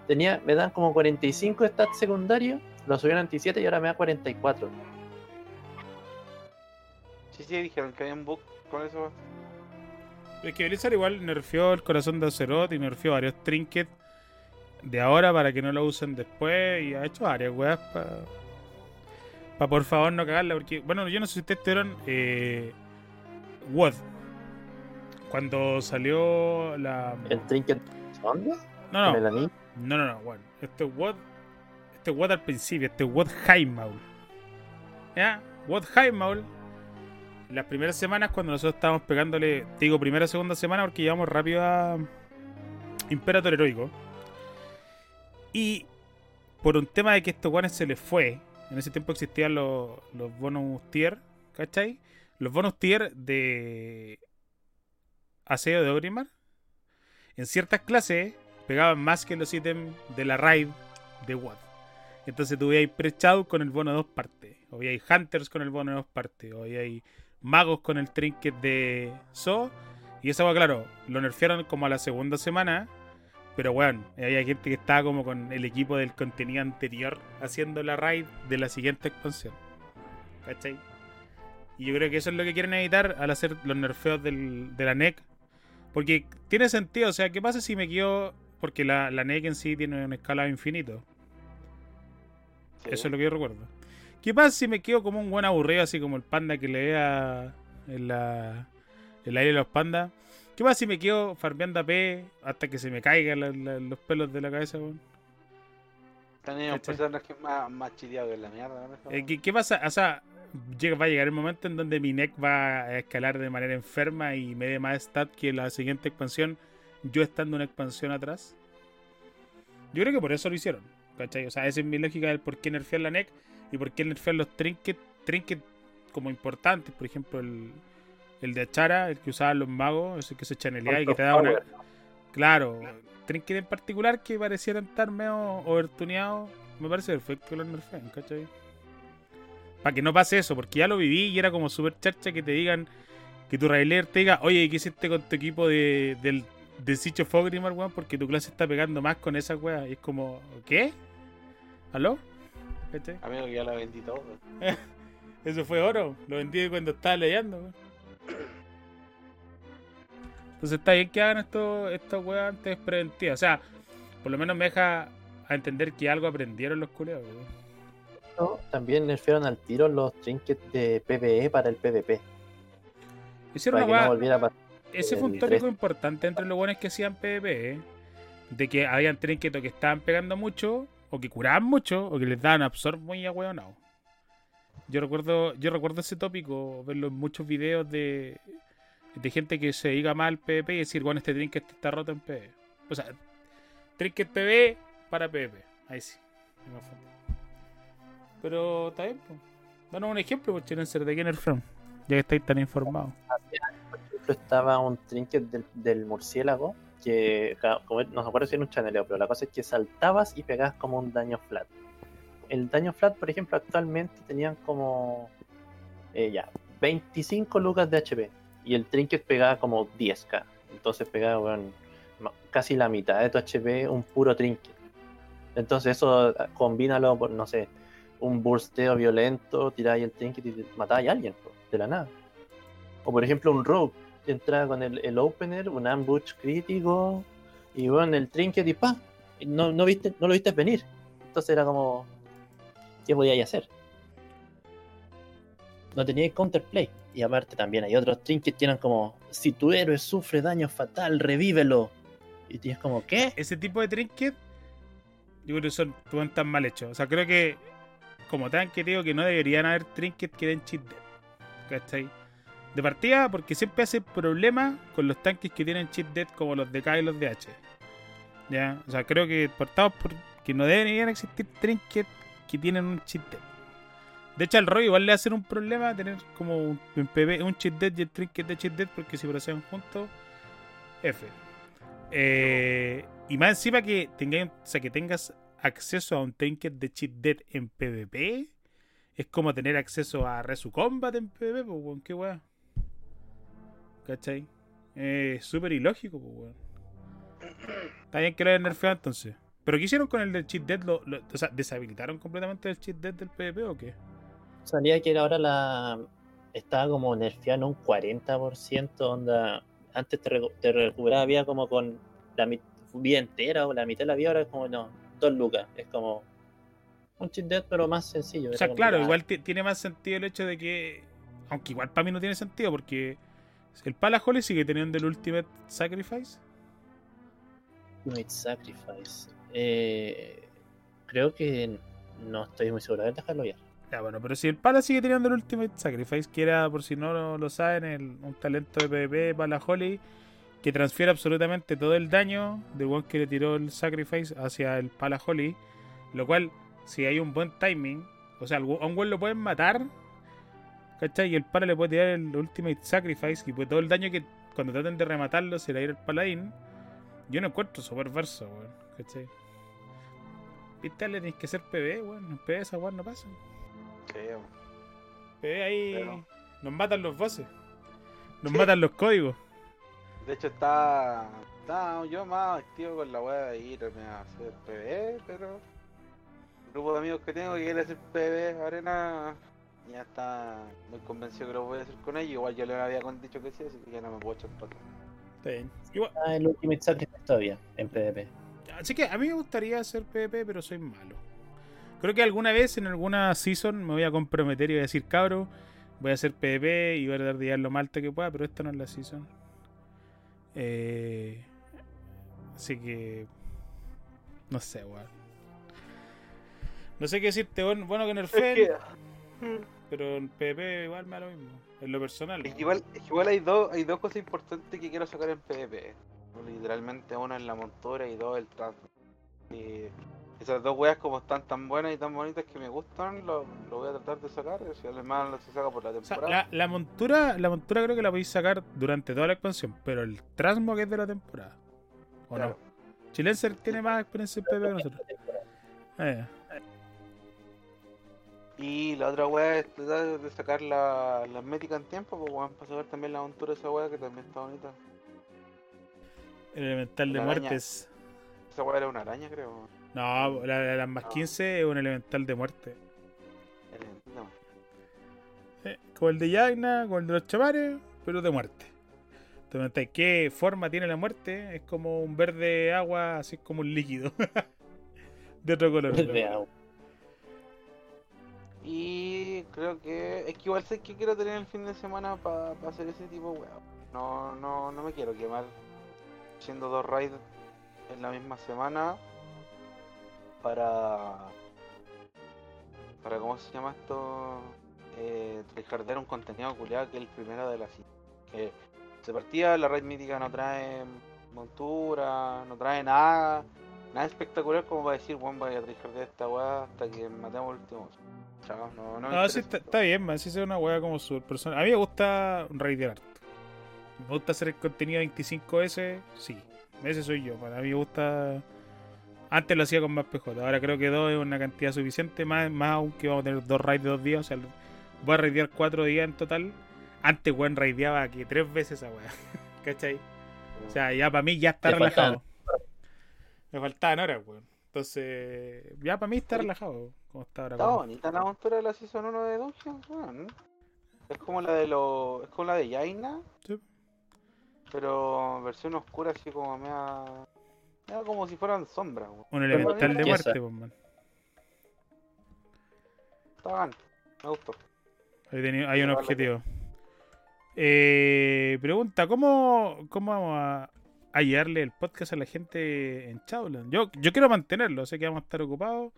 Tenía, me dan como 45 stats secundarios, lo subí a 97 y ahora me da 44. Sí, sí, dijeron que había un bug con eso. Es que Blizzard igual nerfeó el corazón de Azeroth y nerfeó varios trinkets de ahora para que no lo usen después y ha hecho varias weas para pa por favor no cagarla porque bueno yo no sé si ustedes tuvieron eh, WOD cuando salió la El trinket. ¿Dónde? no no no no no bueno este WOD este WOD al principio este WOD Heimaul ya WOD Heimaul las primeras semanas cuando nosotros estábamos pegándole te digo primera segunda semana porque llevamos rápido a Imperator Heroico y por un tema de que estos guanes se les fue, en ese tiempo existían los, los bonus tier, ¿cachai? Los bonus tier de aseo de Ogrimmar, en ciertas clases pegaban más que los ítems de la raid de WAD. Entonces tú veías pre con el bono de dos partes, o veíais Hunters con el bono de dos partes, o veíais magos con el trinket de So. Y eso, claro, lo nerfearon como a la segunda semana. Pero bueno, había gente que estaba como con el equipo del contenido anterior haciendo la raid de la siguiente expansión. ¿Cachai? Y yo creo que eso es lo que quieren evitar al hacer los nerfeos del- de la NEC. Porque tiene sentido, o sea, ¿qué pasa si me quedo...? Porque la, la NEC en sí tiene un escalado infinito. Sí. Eso es lo que yo recuerdo. ¿Qué pasa si me quedo como un buen aburrido, así como el panda que le vea en la, en la isla de los pandas? ¿Qué pasa si me quedo farmeando AP hasta que se me caigan la- la- los pelos de la cabeza? weón? Tenía un personaje más, más chideado que la mierda. ¿no? Eh, ¿qué, qué pasa? O sea, llega, va a llegar el momento en donde mi neck va a escalar de manera enferma y me dé más stat que la siguiente expansión, yo estando una expansión atrás. Yo creo que por eso lo hicieron. ¿Cachai? O sea, esa es mi lógica del por qué nerfear la neck y por qué nerfear los trinkets, trinkets como importantes. Por ejemplo, el, el de Achara, el que usaban los magos, ese que se chanelea y que te da una. Claro, trinket en particular que parecieran estar medio overtuneados, me parece perfecto que los nerfeen, ¿cachai? Para que no pase eso, porque ya lo viví y era como súper charcha que te digan, que tu Railer te diga, oye, ¿qué hiciste con tu equipo de, del, de Siege of Ogrimmar, weón? Porque tu clase está pegando más con esa weá. Y es como, ¿qué? ¿Aló? ¿Cachai? Amigo, que ya la vendí todo. Eso fue oro. Lo vendí cuando estaba leyendo. Entonces está bien que hagan esto, estas weas antes preventivas. O sea, por lo menos me deja a entender que algo aprendieron los culeos. No, También nerfearon al tiro los trinkets de PvE para el PvP. Hicieron Para una que no a pasar. Ese fue un tópico importante entre los buenos que hacían PvP. ¿eh? De que habían trinquetos que estaban pegando mucho, o que curaban mucho, o que les daban absorb muy ahueonado. Yo recuerdo, yo recuerdo ese tópico, verlo en muchos videos de, de gente que se diga mal PvP y decir, bueno, este trinket está roto en PvP. O sea, trinket PvP para PvP. Ahí sí. Pero está bien, pues. Danos un ejemplo, pues, Chenenser, de quién From. Ya que estáis tan informados. Por ejemplo, estaba un trinket del murciélago que, como, no me un chaneleo, pero la cosa es que saltabas y pegabas como un daño flat. El daño flat, por ejemplo, actualmente tenían como eh, ya 25 lucas de HP y el trinket pegaba como 10k. Entonces pegaba ma- casi la mitad de tu HP un puro trinket. Entonces eso ah, combínalo por, no sé, un bursteo violento, tiráis el trinket y matáis a alguien de la nada. O por ejemplo un rogue entraba con el, el opener, un ambush crítico y bueno, el trinket y pa, no, no, viste, no lo viste venir. Entonces era como, ¿qué podíais hacer? No teníais counterplay. Y aparte también hay otros trinkets que tienen como, si tu héroe sufre daño fatal, revívelo. Y tienes como, ¿qué? Ese tipo de trinket, yo creo que son tan mal hechos. O sea, creo que, como tan querido, que no deberían haber trinkets que den cheat. ¿Cachai? De partida, porque siempre hace problema con los tanques que tienen cheat death como los de K y los de H. ¿Ya? O sea, creo que portados por que no deberían existir trinkets que tienen un cheat death. De hecho, al Roy igual le hacen un problema tener como un, PB, un cheat death y el trinket de cheat death porque si proceden juntos, F. Eh, y más encima que tengas, o que tengas acceso a un trinket de cheat death en PvP, es como tener acceso a Resu Combat en PvP, pues, qué weá. ¿Cachai? Es súper ilógico, pues, weón. Está bien que lo hayan nerfeado entonces. ¿Pero qué hicieron con el del cheat death? ¿Lo, lo- o sea, ¿deshabilitaron completamente el cheat death del PvP o qué? Salía que ahora la estaba como nerfeada en un 40%, onda. Antes te, te recuperaba vida como con la vida entera o la mitad de la vida, ahora es como, no, dos lucas. Es como un cheat death, pero más sencillo. O Era sea, claro, igual ti- tiene más sentido el hecho de que. Aunque igual para mí no tiene sentido porque. El Pala Holy sigue teniendo el Ultimate Sacrifice. Ultimate Sacrifice. Eh, creo que no estoy muy seguro. A ver, déjalo ya. Ya, bueno, pero si el Pala sigue teniendo el Ultimate Sacrifice, que era, por si no lo, saben, el- un talento de PvP, Pala Holy, que transfiere absolutamente todo el daño del one que le tiró el Sacrifice hacia el Pala Holy, lo cual, si hay un buen timing, o sea, a un buen lo pueden matar, ¿cachai? Y el Pala le puede tirar el Ultimate Sacrifice, y pues todo el daño que cuando traten de rematarlo se le va a ir al Paladín. Yo no encuentro super verso, weón, ¿cachai? Viste, le tenés que hacer PvE, weón, en PvE esa weón no pasa. Sí, weón. Ve ahí. Pero- Nos matan los bosses. Nos matan los códigos. De hecho, está, está yo más activo con la weá de irme a hacer PvE, pero el grupo de amigos que tengo que quiere hacer PvE arena ya está muy convencido que lo voy a hacer con ellos. Igual yo le había dicho que sí, así que ya no me puedo echar para atrás. Está bien. Igual- Ah, el Ultimate Sacrifice todavía en PvP. así que a mí me gustaría hacer PvP, pero soy malo. Creo que alguna vez en alguna season me voy a comprometer y voy a decir, cabro, voy a hacer PvP y voy a llevar lo más alto que pueda, pero esta no es la season. Eh, así que. No sé, weón. No sé qué decirte, bueno, bueno que en el Es que, FEN, pero en PvP igual me da lo mismo. En lo personal. es ¿no? que igual, que igual hay, dos, hay dos cosas importantes que quiero sacar en PvP. Literalmente una es la montura y dos el trans. Y esas dos weas como están tan buenas y tan bonitas que me gustan, lo, lo voy a tratar de sacar. Si además lo se saca por la O sea, temporada. la, la montura, la montura creo que la podéis sacar durante toda la expansión, pero el Transmog es de la temporada. ¿O Claro. no? Chilenser tiene más experiencia en PvP que nosotros. Eh, Y la otra wea es tratar de sacar la, las métricas en tiempo, pues weón, para sacar también la montura de esa wea que también está bonita. el elemental de La araña. muertes. Esa wea era una araña, creo. No, la de las más 15 es un elemental de muerte. Era- no. Eh, como el de Yagna, como el de los chamares, pero de muerte. Te preguntáis, ¿qué forma tiene la muerte? Es como un verde agua, así como un líquido. de otro color. De agua. Y creo que es que igual sé que quiero tener el fin de semana para hacer ese tipo de. No, no, no me quiero quemar haciendo dos raids en la misma semana para para cómo se llama esto eh, un contenido culiado que es el primero de la season. que se partía la raid mítica no trae montura no trae nada nada espectacular como para decir bueno voy a tryhardear esta weá hasta que matemos el último boss". Chao, no, no me No, sí, está, está bien, man. Sí, es una wea como super personal. A mí me gusta raidear harto. Me gusta hacer el contenido 25S, sí. Ese soy yo. Para mí me gusta. Antes lo hacía con más PJ. Ahora creo que dos es una cantidad suficiente. Más, más aún que vamos a tener dos raids de dos días. O sea, voy a raidear cuatro días en total. Antes, weón, raideaba que tres veces esa wea. ¿Cachai? O sea, ya para mí ya está Te relajado. Me faltaban horas, weón. Entonces, ya para mí está relajado. Como está ahora. Está bonita la montura de la Season 1 de Dungeons, weón. Es como la de los. Es como la de Yaina. Sí. Pero versión oscura así como mea. mea como si fueran sombras, weón. Un elemental de muerte, pues, man. Está bacán. Me gustó. Hay un objetivo. Eh, pregunta, ¿cómo, ¿cómo vamos a, a llevarle el podcast a la gente en Shadowlands? Yo, yo quiero mantenerlo, sé que vamos a estar ocupados,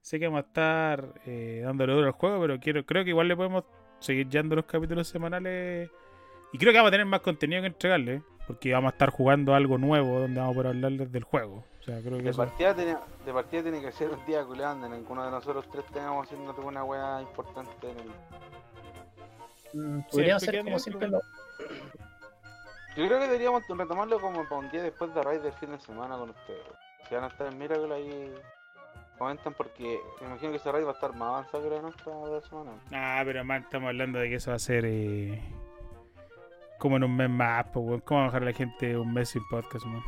sé que vamos a estar eh, dándole duro al juego, pero quiero, creo que igual le podemos seguir llevando los capítulos semanales y creo que vamos a tener más contenido que entregarle, porque vamos a estar jugando algo nuevo donde vamos a poder hablarles del juego. O sea, creo que De eso... partida, tiene, de partida tiene que ser un día culeando en el que uno de nosotros tres tengamos haciendo alguna weá importante en el... Mm, Sí, Podría el ser pequeño como siempre lo. Yo creo que deberíamos retomarlo como para un día después de raid del fin de semana con ustedes. Si van a estar en Miracle ahí comentan porque me imagino que ese raid va a estar más avanzado que la nuestra de la semana. Ah, pero más estamos hablando de que eso va a ser eh, como en un mes más, pues, weón. ¿Cómo va a dejar a la gente un mes sin podcast, man?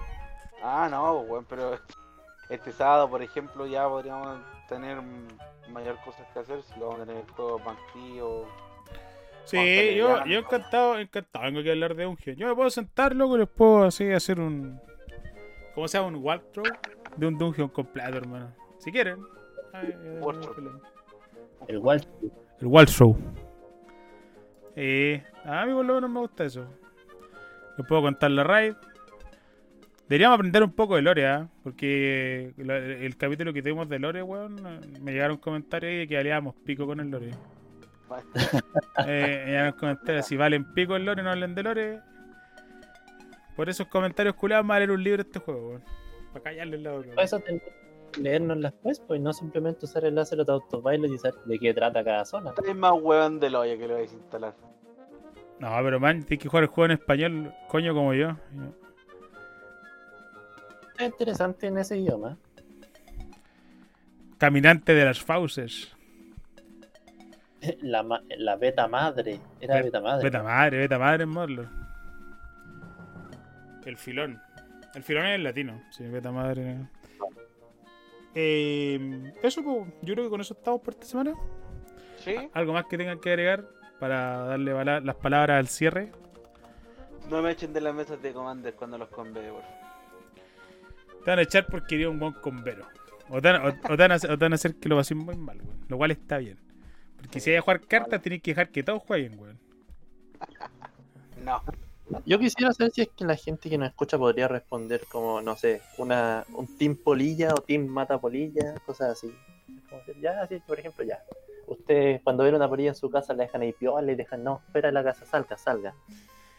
Ah, no, pues, weón, pero este sábado, por ejemplo, ya podríamos tener mayor cosas que hacer si lo vamos a tener el juego activo. Sí, yo, ya, yo encantado, encantado. Vengo aquí a hablar de Ungeon. Yo me puedo sentar, loco, y les puedo así hacer un. ¿Cómo se llama? Un walkthrough de un dungeon completo, hermano. Si quieren. Ay, ay, ay, Walkthrough. El. El walkthrough. Eh, a mí por lo menos me gusta eso. Les puedo contar la raid. Deberíamos aprender un poco de Lore, ¿ah? Porque el capítulo que tuvimos de Lore, weón, me llegaron comentarios de que aliábamos pico con el Lore. Eh, me si valen pico el Lore, no hablen de Lore. Por esos comentarios culiados, vamos a leer un libro de este juego, weón. Para callarle la boca. Para weón. eso tenemos que leernos pues, pues no simplemente usar el láser de autopilot y saber de qué trata cada zona. Es más weón del hoyo que lo vais a instalar. No, pero man, tienes que jugar el juego en español, coño, como yo. Es interesante en ese idioma. Caminante de las fauces. La, ma- la beta madre. Era Be- beta madre. Beta madre, beta madre en Morlo. El filón. El filón es el latino. Sí, beta madre. Eh, eso, pues, yo creo que con eso estamos por esta semana. ¿Sí? ¿Algo más que tengan que agregar para darle las palabras al cierre? No me echen de las mesas de comandos cuando los conve, por favor. Te van a echar porque eres un buen convero. O te, van, o- o te van a, hacer- o te van a hacer que lo pasen muy mal. Lo cual está bien. Porque si hay que jugar cartas, tenés que dejar que todos jueguen, weón. No. Yo quisiera saber si es que la gente que nos escucha podría responder como, no sé, una, un team polilla o team mata polilla, cosas así. Como decir, ya, así, por ejemplo, ya. Ustedes cuando ven una polilla en su casa la dejan ahí piola y dejan, no, espera la casa, salga, salga.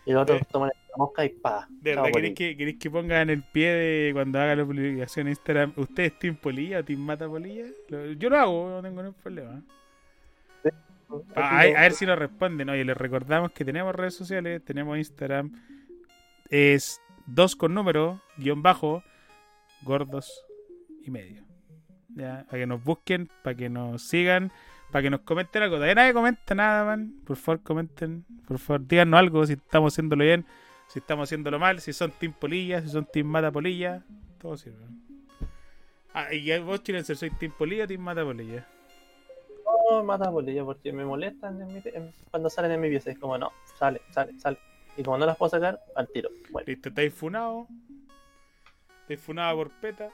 Y los otros Eh. toman la mosca y pa. ¿De verdad queréis que, queréis que pongan el pie de cuando haga la publicación en Instagram? ¿Usted es Team Polilla o Team Mata Polilla? Lo- yo lo hago, no tengo ningún problema. Ah, a, a ver si nos responden. Oye, les recordamos que tenemos redes sociales, tenemos Instagram. Es dos con número, guion bajo, gordos y medio. Ya, para que nos busquen, para que nos sigan, para que nos comenten algo. Todavía nadie comenta nada, man. Por favor, comenten. Por favor, díganos algo si estamos haciéndolo bien, si estamos haciéndolo mal, si son Team Polilla, si son Team Mata Polilla. Todo sirve. Ah, y vos, Chilenser, soy Team Polilla o Team Mata Polilla. No, mata polilla porque me molestan en mi- en- cuando salen en mi pieza. Es como, no, sale, sale, sale. Y como no las puedo sacar, al tiro. Bueno, Listo, estáis funado. Estáis funado por peta.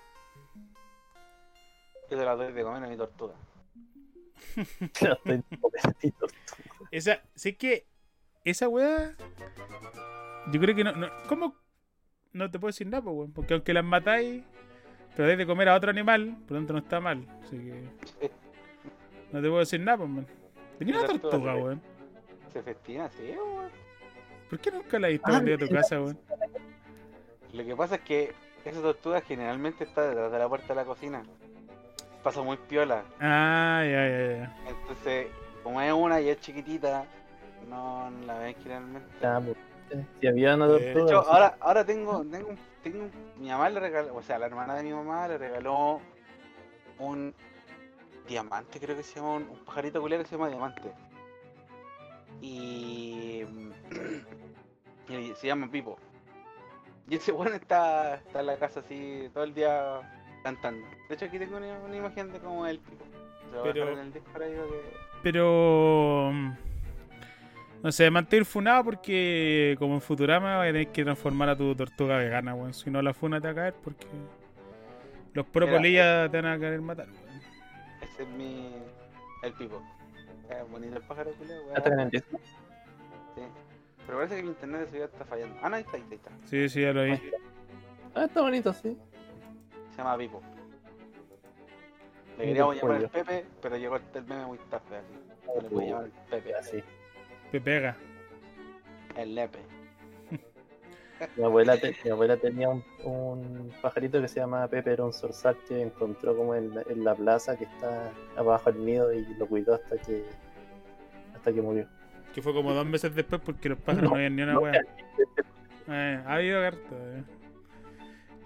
Yo te la doy de comer a mi tortuga. Esa, sé que esa weá. Yo creo que no, no. ¿Cómo? No te puedo decir nada, pues, weón. Porque aunque las matáis, pero dais de comer a otro animal, por lo tanto no está mal. Así que. No te puedo decir nada, pues, man. Tenía una Esa tortuga weón. Se festina, sí, weón. ¿Por qué nunca la viste Ah, iba a tu casa, weón? Lo que pasa es que esa tortuga generalmente está detrás de la puerta de la cocina. Pasa muy piola. Ah, ya, ya, ya. Entonces, como es una y es chiquitita, no la ven generalmente. Pues, Si había una Eh, tortuga. De hecho, ahora, ahora tengo, tengo, un- tengo, un- mi mamá le regaló, o sea, la hermana de mi mamá le regaló un diamante, creo que se llama, un, un pajarito culiao que se llama diamante. Y, y se llama Pipo. Y ese bueno está, está en la casa así todo el día cantando. De hecho, aquí tengo una, una imagen de cómo es el a Pero- en el que- Pero. mm, No sé, mantener funado porque como en Futurama vas a tener que transformar a tu tortuga vegana, weón. Si no la funa te va a caer porque los propolillas te van a querer matar, weón. Ese es mi. el Pipo. Es bonito el pájaro culiao, ¿Ya está en weón. el Discord? Sí. Pero parece que mi internet de ciudad está fallando. Ah, no, ahí está, ahí está. Sí, sí, ya lo vi. Ah, está bonito, sí. Se llama Pipo. Le queríamos llamar el. Pepe, pero llegó el meme muy tarde así. No le puede llamar el Pepe, Así. Te pega. el Lepe. Mi abuela, te- mi abuela tenía un, un pajarito que se llama Pepe, era un zorzal que encontró como en, la- en la plaza que está abajo del nido y lo cuidó hasta que hasta que murió. Que fue como dos meses después porque los pájaros no, No, habían ni una no, wea. Eh, ha habido harto, eh.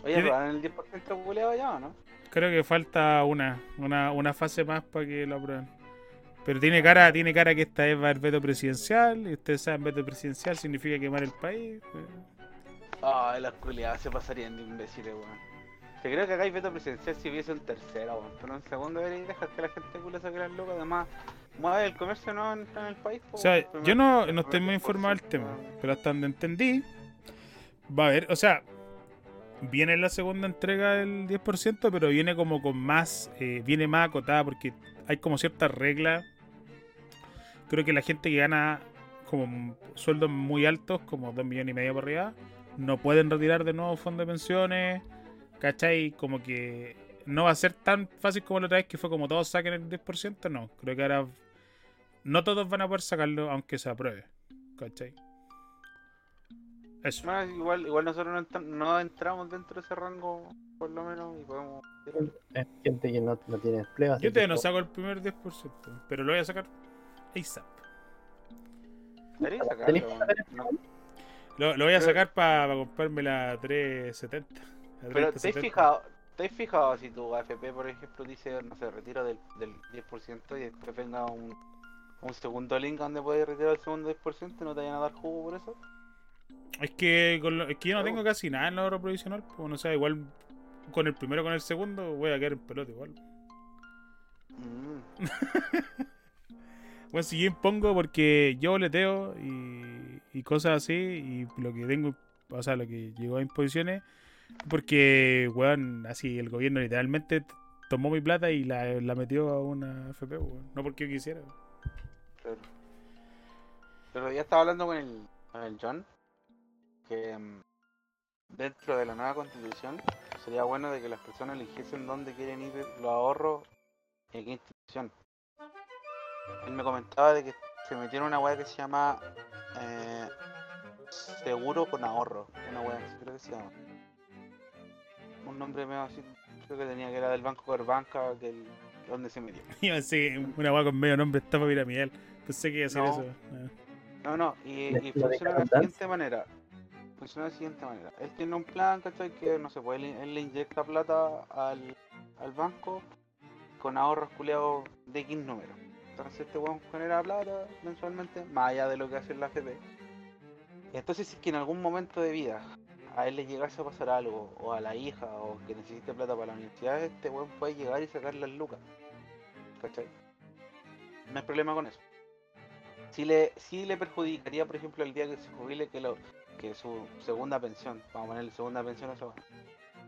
Oye, dan el 10% culeado ya, ¿o no? Creo que falta una, una, una fase más para que lo aprueben. Pero tiene cara, tiene cara que esta vez va a haber veto presidencial, y ustedes saben veto presidencial significa quemar el país. eh. Ay, las culiadas se pasarían de imbéciles, weón. Yo creo que acá hay veto presidencial si hubiese un tercero, weón. Pero en segundo debería dejar que la gente culia saque las locas. Además, mueve el comercio no en, en el país. po, O sea, weón. yo no, no estoy muy informado del 10%, tema, pero hasta donde entendí, va a haber, o sea, viene la segunda entrega del 10%, pero viene como con más, eh, viene más acotada porque hay como ciertas reglas. Creo que la gente que gana como sueldos muy altos, como 2 millones y medio por arriba, no pueden retirar de nuevo fondos de pensiones, ¿cachai? Como que no va a ser tan fácil como la otra vez que fue como todos saquen el 10%, no. Creo que ahora no todos van a poder sacarlo aunque se apruebe, ¿cachai? Eso. Bueno, igual, igual nosotros no, no entramos dentro de ese rango, por lo menos, y podemos. Es gente que no, no tiene empleo. Yo que todavía no saco el primer 10%, pero lo voy a sacar ASAP. Sacarlo, ¿Tenés weón. que sacar No. Lo, lo voy a sacar para comprarme la 370. la Pero ¿te has 3070. fijado? ¿Te has fijado si tu AFP, por ejemplo, dice, no sé, retiro del, del 10% y después venga un, un segundo link donde puedes retirar el segundo 10% y no te vayan a dar jugo por eso? Es que, con lo- es que yo no tengo casi nada en la ahorro provisional, pues no sé, igual con el primero con el segundo voy a quedar en pelota igual. Mm. Bueno, si yo impongo porque yo boleteo y, y cosas así, y lo que tengo, o sea, lo que llegó a imposiciones, porque, weón, así el gobierno literalmente tomó mi plata y la, la metió a una FP, weón. No porque yo quisiera. Pero, pero ya estaba hablando con el, con el John que mm, dentro de la nueva constitución sería bueno de que las personas eligiesen dónde quieren ir los ahorros y en qué institución. Él me comentaba de que se metieron una weá que se llama seguro con ahorro, una weá así creo que se llama. Un nombre medio así, creo que tenía que era del Banco Corbanca, que el, donde se metió. Iba a decir una weá con medio nombre, estafa piramidal. Pensé que iba a hacer No. eso. Ah. No, no, y, ¿La- y la de funciona de la siguiente manera. Funciona de la siguiente manera. Él tiene un plan, ¿cachai? Que no se puede, él le inyecta plata al, al banco con ahorros culeados de X número. Entonces este weón genera plata mensualmente, más allá de lo que hace la AFP. Entonces si es que en algún momento de vida a él le llegase a pasar algo, o a la hija, o que necesite plata para la universidad, este weón puede llegar y sacar las lucas. ¿Cachai? No hay problema con eso. Si le, sí le perjudicaría, por ejemplo, el día que se jubile que, lo, que su segunda pensión, vamos a ponerle segunda pensión a eso,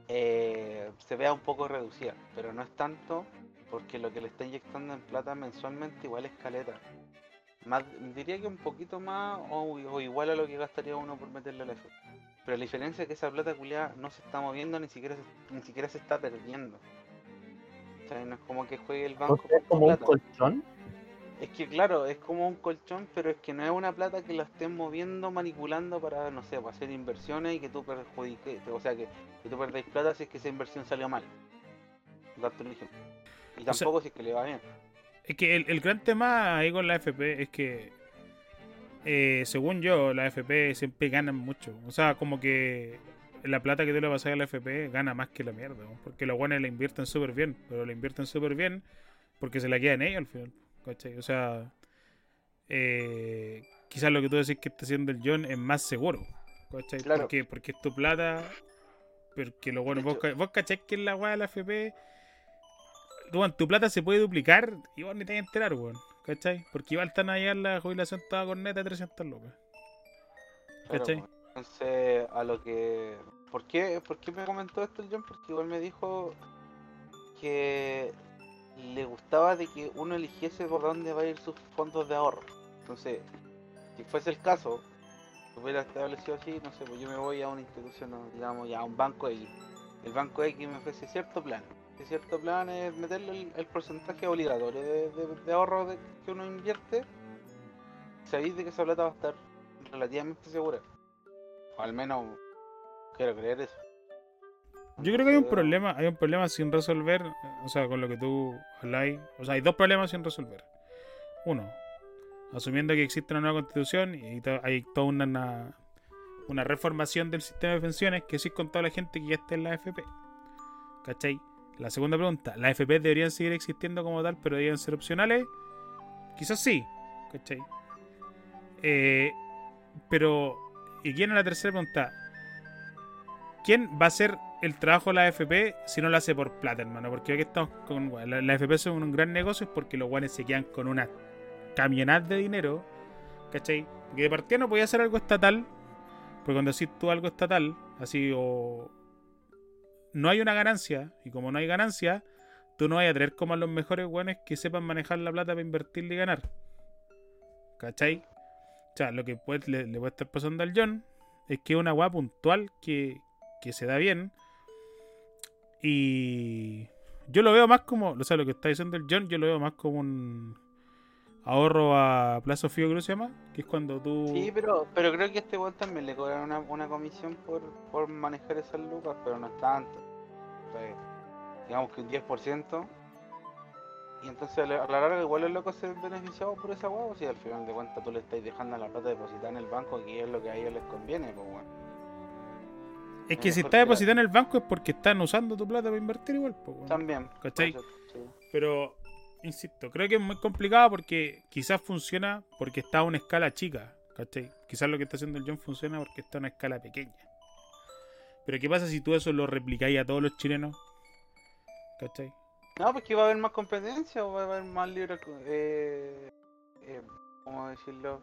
eh, se vea un poco reducida, pero no es tanto porque lo que le está inyectando en plata mensualmente igual es caleta. Más, diría que un poquito más o, o igual a lo que gastaría uno por meterle al F. Pero la diferencia es que esa plata culiada no se está moviendo ni siquiera se, ni siquiera se está perdiendo. O sea, no es como que juegue el banco es como un colchón. Es que claro, es como un colchón, pero es que no es una plata que la estén moviendo, manipulando para, no sé, para hacer inversiones y que tú perjudiques, o sea, que, que tú perdéis plata si es que esa inversión salió mal. Darte un ejemplo. Y O sea- tampoco si es que le va bien. Es que el, el gran tema ahí con la FP es que, eh, según yo, la FP siempre ganan mucho. O sea, como que la plata que tú le vas a dar a la FP gana más que la mierda. ¿no? Porque los buenos la invierten súper bien, pero la invierten súper bien porque se la quedan ellos al final. ¿cachai? O sea, eh, quizás lo que tú decís que está haciendo el John es más seguro. ¿cachai? Claro. Porque, porque es tu plata. Porque lo bueno, De vos, vos cachai que en la weá de la FP Tu plata se puede duplicar y vos ni te vas a enterar, weón. ¿Cachai? Porque igual están allá en la jubilación toda con neta de 300 lucas. Claro, ¿Cachai? Entonces, a lo que... ¿Por qué, ¿Por qué me comentó esto el John? Porque igual me dijo que le gustaba de que uno eligiese por dónde va a ir sus fondos de ahorro. Entonces, si fuese el caso hubiera establecido así, no sé, pues yo me voy a una institución, digamos, ya a un banco X. El banco X me ofrece cierto plan. Que cierto plan es meterle el, el porcentaje obligatorio de, de- de ahorro de- que uno invierte. Sabéis de que esa plata va a estar relativamente segura. O al menos quiero creer eso. Yo creo que hay un Entonces, problema, hay un problema sin resolver, eh, o sea, con lo que tú habláis. O sea, hay dos problemas sin resolver. Uno, asumiendo que existe una nueva constitución y to- hay toda una, una, una reformación del sistema de pensiones que sí con toda la gente que ya está en la AFP. ¿Cachai? La segunda pregunta, ¿las AFP deberían seguir existiendo como tal, pero deberían ser opcionales? Quizás sí, ¿cachai? Eh, pero, y quién es la tercera pregunta, ¿quién va a hacer el trabajo de la AFP si no lo hace por plata, hermano? Porque aquí estamos con. La, la AFP son un gran negocio es porque los guanes se quedan con una camionada de dinero, ¿cachai? Porque de partida no podía hacer algo estatal, porque cuando decís tú algo estatal, así o. No hay una ganancia, y como no hay ganancia, tú no vas a traer como a los mejores guanes que sepan manejar la plata para invertirle y ganar. ¿Cachai? O sea, lo que puede- le, le puede estar pasando al John es que es una weá puntual que, que se da bien. Y yo lo veo más como, o sea, lo que está diciendo el John, yo lo veo más como un ahorro a plazo fijo, creo que se llama, que es cuando tú... Sí, pero, pero creo que a este weón también le cobran una, una comisión por, por manejar esas lucas, pero no es tanto. Sea, digamos que un 10%. Y entonces a la larga igual el loco se beneficiado por esa hueá, si al final de cuentas tú le estáis dejando la plata depositada en el banco, que es lo que a ellos les conviene, pues bueno. es que si está depositada en el banco es porque están usando tu plata para invertir igual. po, weón. También. ¿Cachai? puede ser, sí. Pero, insisto, creo que es muy complicado porque quizás funciona porque está a una escala chica. ¿Cachai? Quizás lo que está haciendo el John funciona porque está a una escala pequeña. Pero ¿qué pasa si tú eso lo replicáis a todos los chilenos? ¿Cachai? No, pues que va a haber más competencia o va a haber más libre. Eh, eh, ¿Cómo decirlo?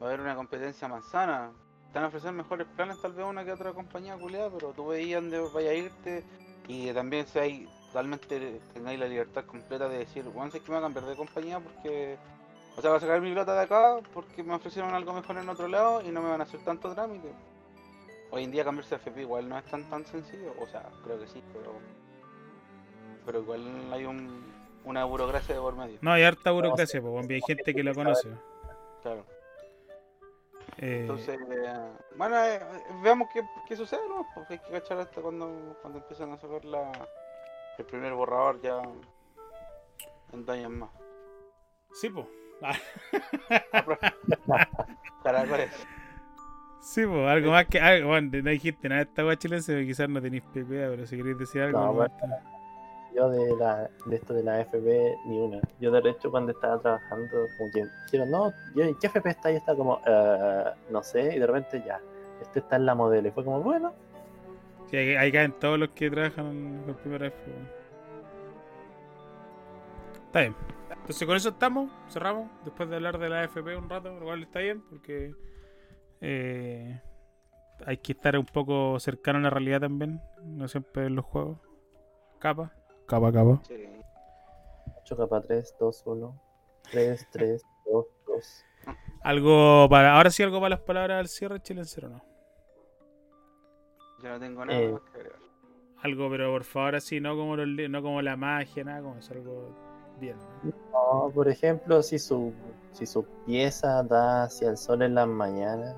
Va a haber una competencia más sana. A ofrecer mejores planes, tal vez una que otra compañía culiada, pero tú veías dónde vaya a irte y también si hay totalmente tengáis la libertad completa de decir, bueno, sé que me voy a cambiar de compañía porque. O sea, voy a sacar mi plata de acá porque me ofrecieron algo mejor en otro lado y no me van a hacer tanto trámite. Hoy en día cambiarse a FP igual no es tan tan sencillo, o sea, creo que sí, pero pero igual hay un, una burocracia de por medio. No, hay harta burocracia, pues, weón, hay gente que lo conoce. Claro. Eh, Entonces, eh, bueno, eh, veamos qué, qué sucede, ¿no? Porque hay que cachar hasta cuando, cuando empiezan a sacar la, el primer borrador ya años más. sí, pues. Caracoles. Sí, pues, algo más que. Algo, bueno, no dijiste nada de esta weá chilense, quizás no tenéis PPA, pero si queréis decir algo. No, gusta. Yo de, la, de esto de la FP ni una. Yo de hecho cuando estaba trabajando, como que dijeron, no, yo, ¿en qué FP está? Y está como, "Eh, no sé, y de repente ya, este está en la modelo. Y fue como, bueno, Sí, ahí, ahí caen todos los que trabajan por primera vez. pues. Está bien. Entonces con eso estamos, cerramos. Después de hablar de la AFP un rato, lo cual está bien, porque eh, hay que estar un poco cercano a la realidad también. No siempre en los juegos. Capa. Capa, capa. Sí. 8 capa 3, 2, 1, 3, 3, 2, 2. Algo para. Ahora sí, algo para las palabras al cierre, chilencero, ¿no? Yo no tengo nada Eh. más que agregar. Algo, pero por favor, así, no como, los no como la magia, nada, como eso, algo bien. ¿no? No, por ejemplo, si su, si su pieza da hacia el sol en las mañanas,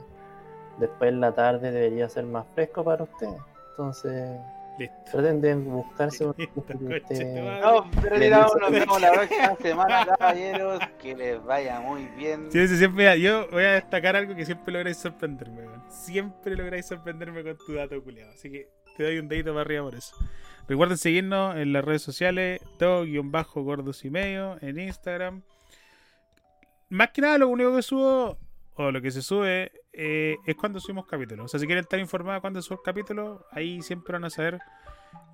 después en la tarde debería ser más fresco para usted. Entonces, Listo. traten de buscarse un madre. No, pero Le dice- nos vemos la próxima semana, caballeros. Que les vaya muy bien. Sí, sí, siempre, yo voy a destacar algo que siempre lográis sorprenderme, weón. Siempre lográis sorprenderme con tu dato culiado. Así que te doy un dedito para arriba por eso. Recuerden seguirnos en las redes sociales, todo-gordos y medio, en Instagram. Más que nada, lo único que subo, o lo que se sube, eh, es cuando subimos capítulos. O sea, si quieren estar informados cuando subo el capítulo, ahí siempre van a saber.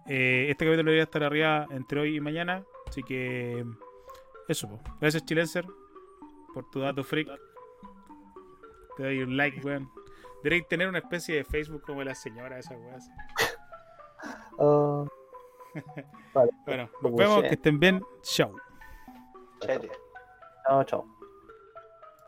Eh, este capítulo debería estar arriba entre hoy y mañana. Así que, eso, po. Gracias, Chilenser, por tu dato freak. Te doy un like, weón. Deberéis tener una especie de Facebook como la señora esa. Oh, vale, Bueno, nos vemos, que estén bien. Chao. Chao, chao.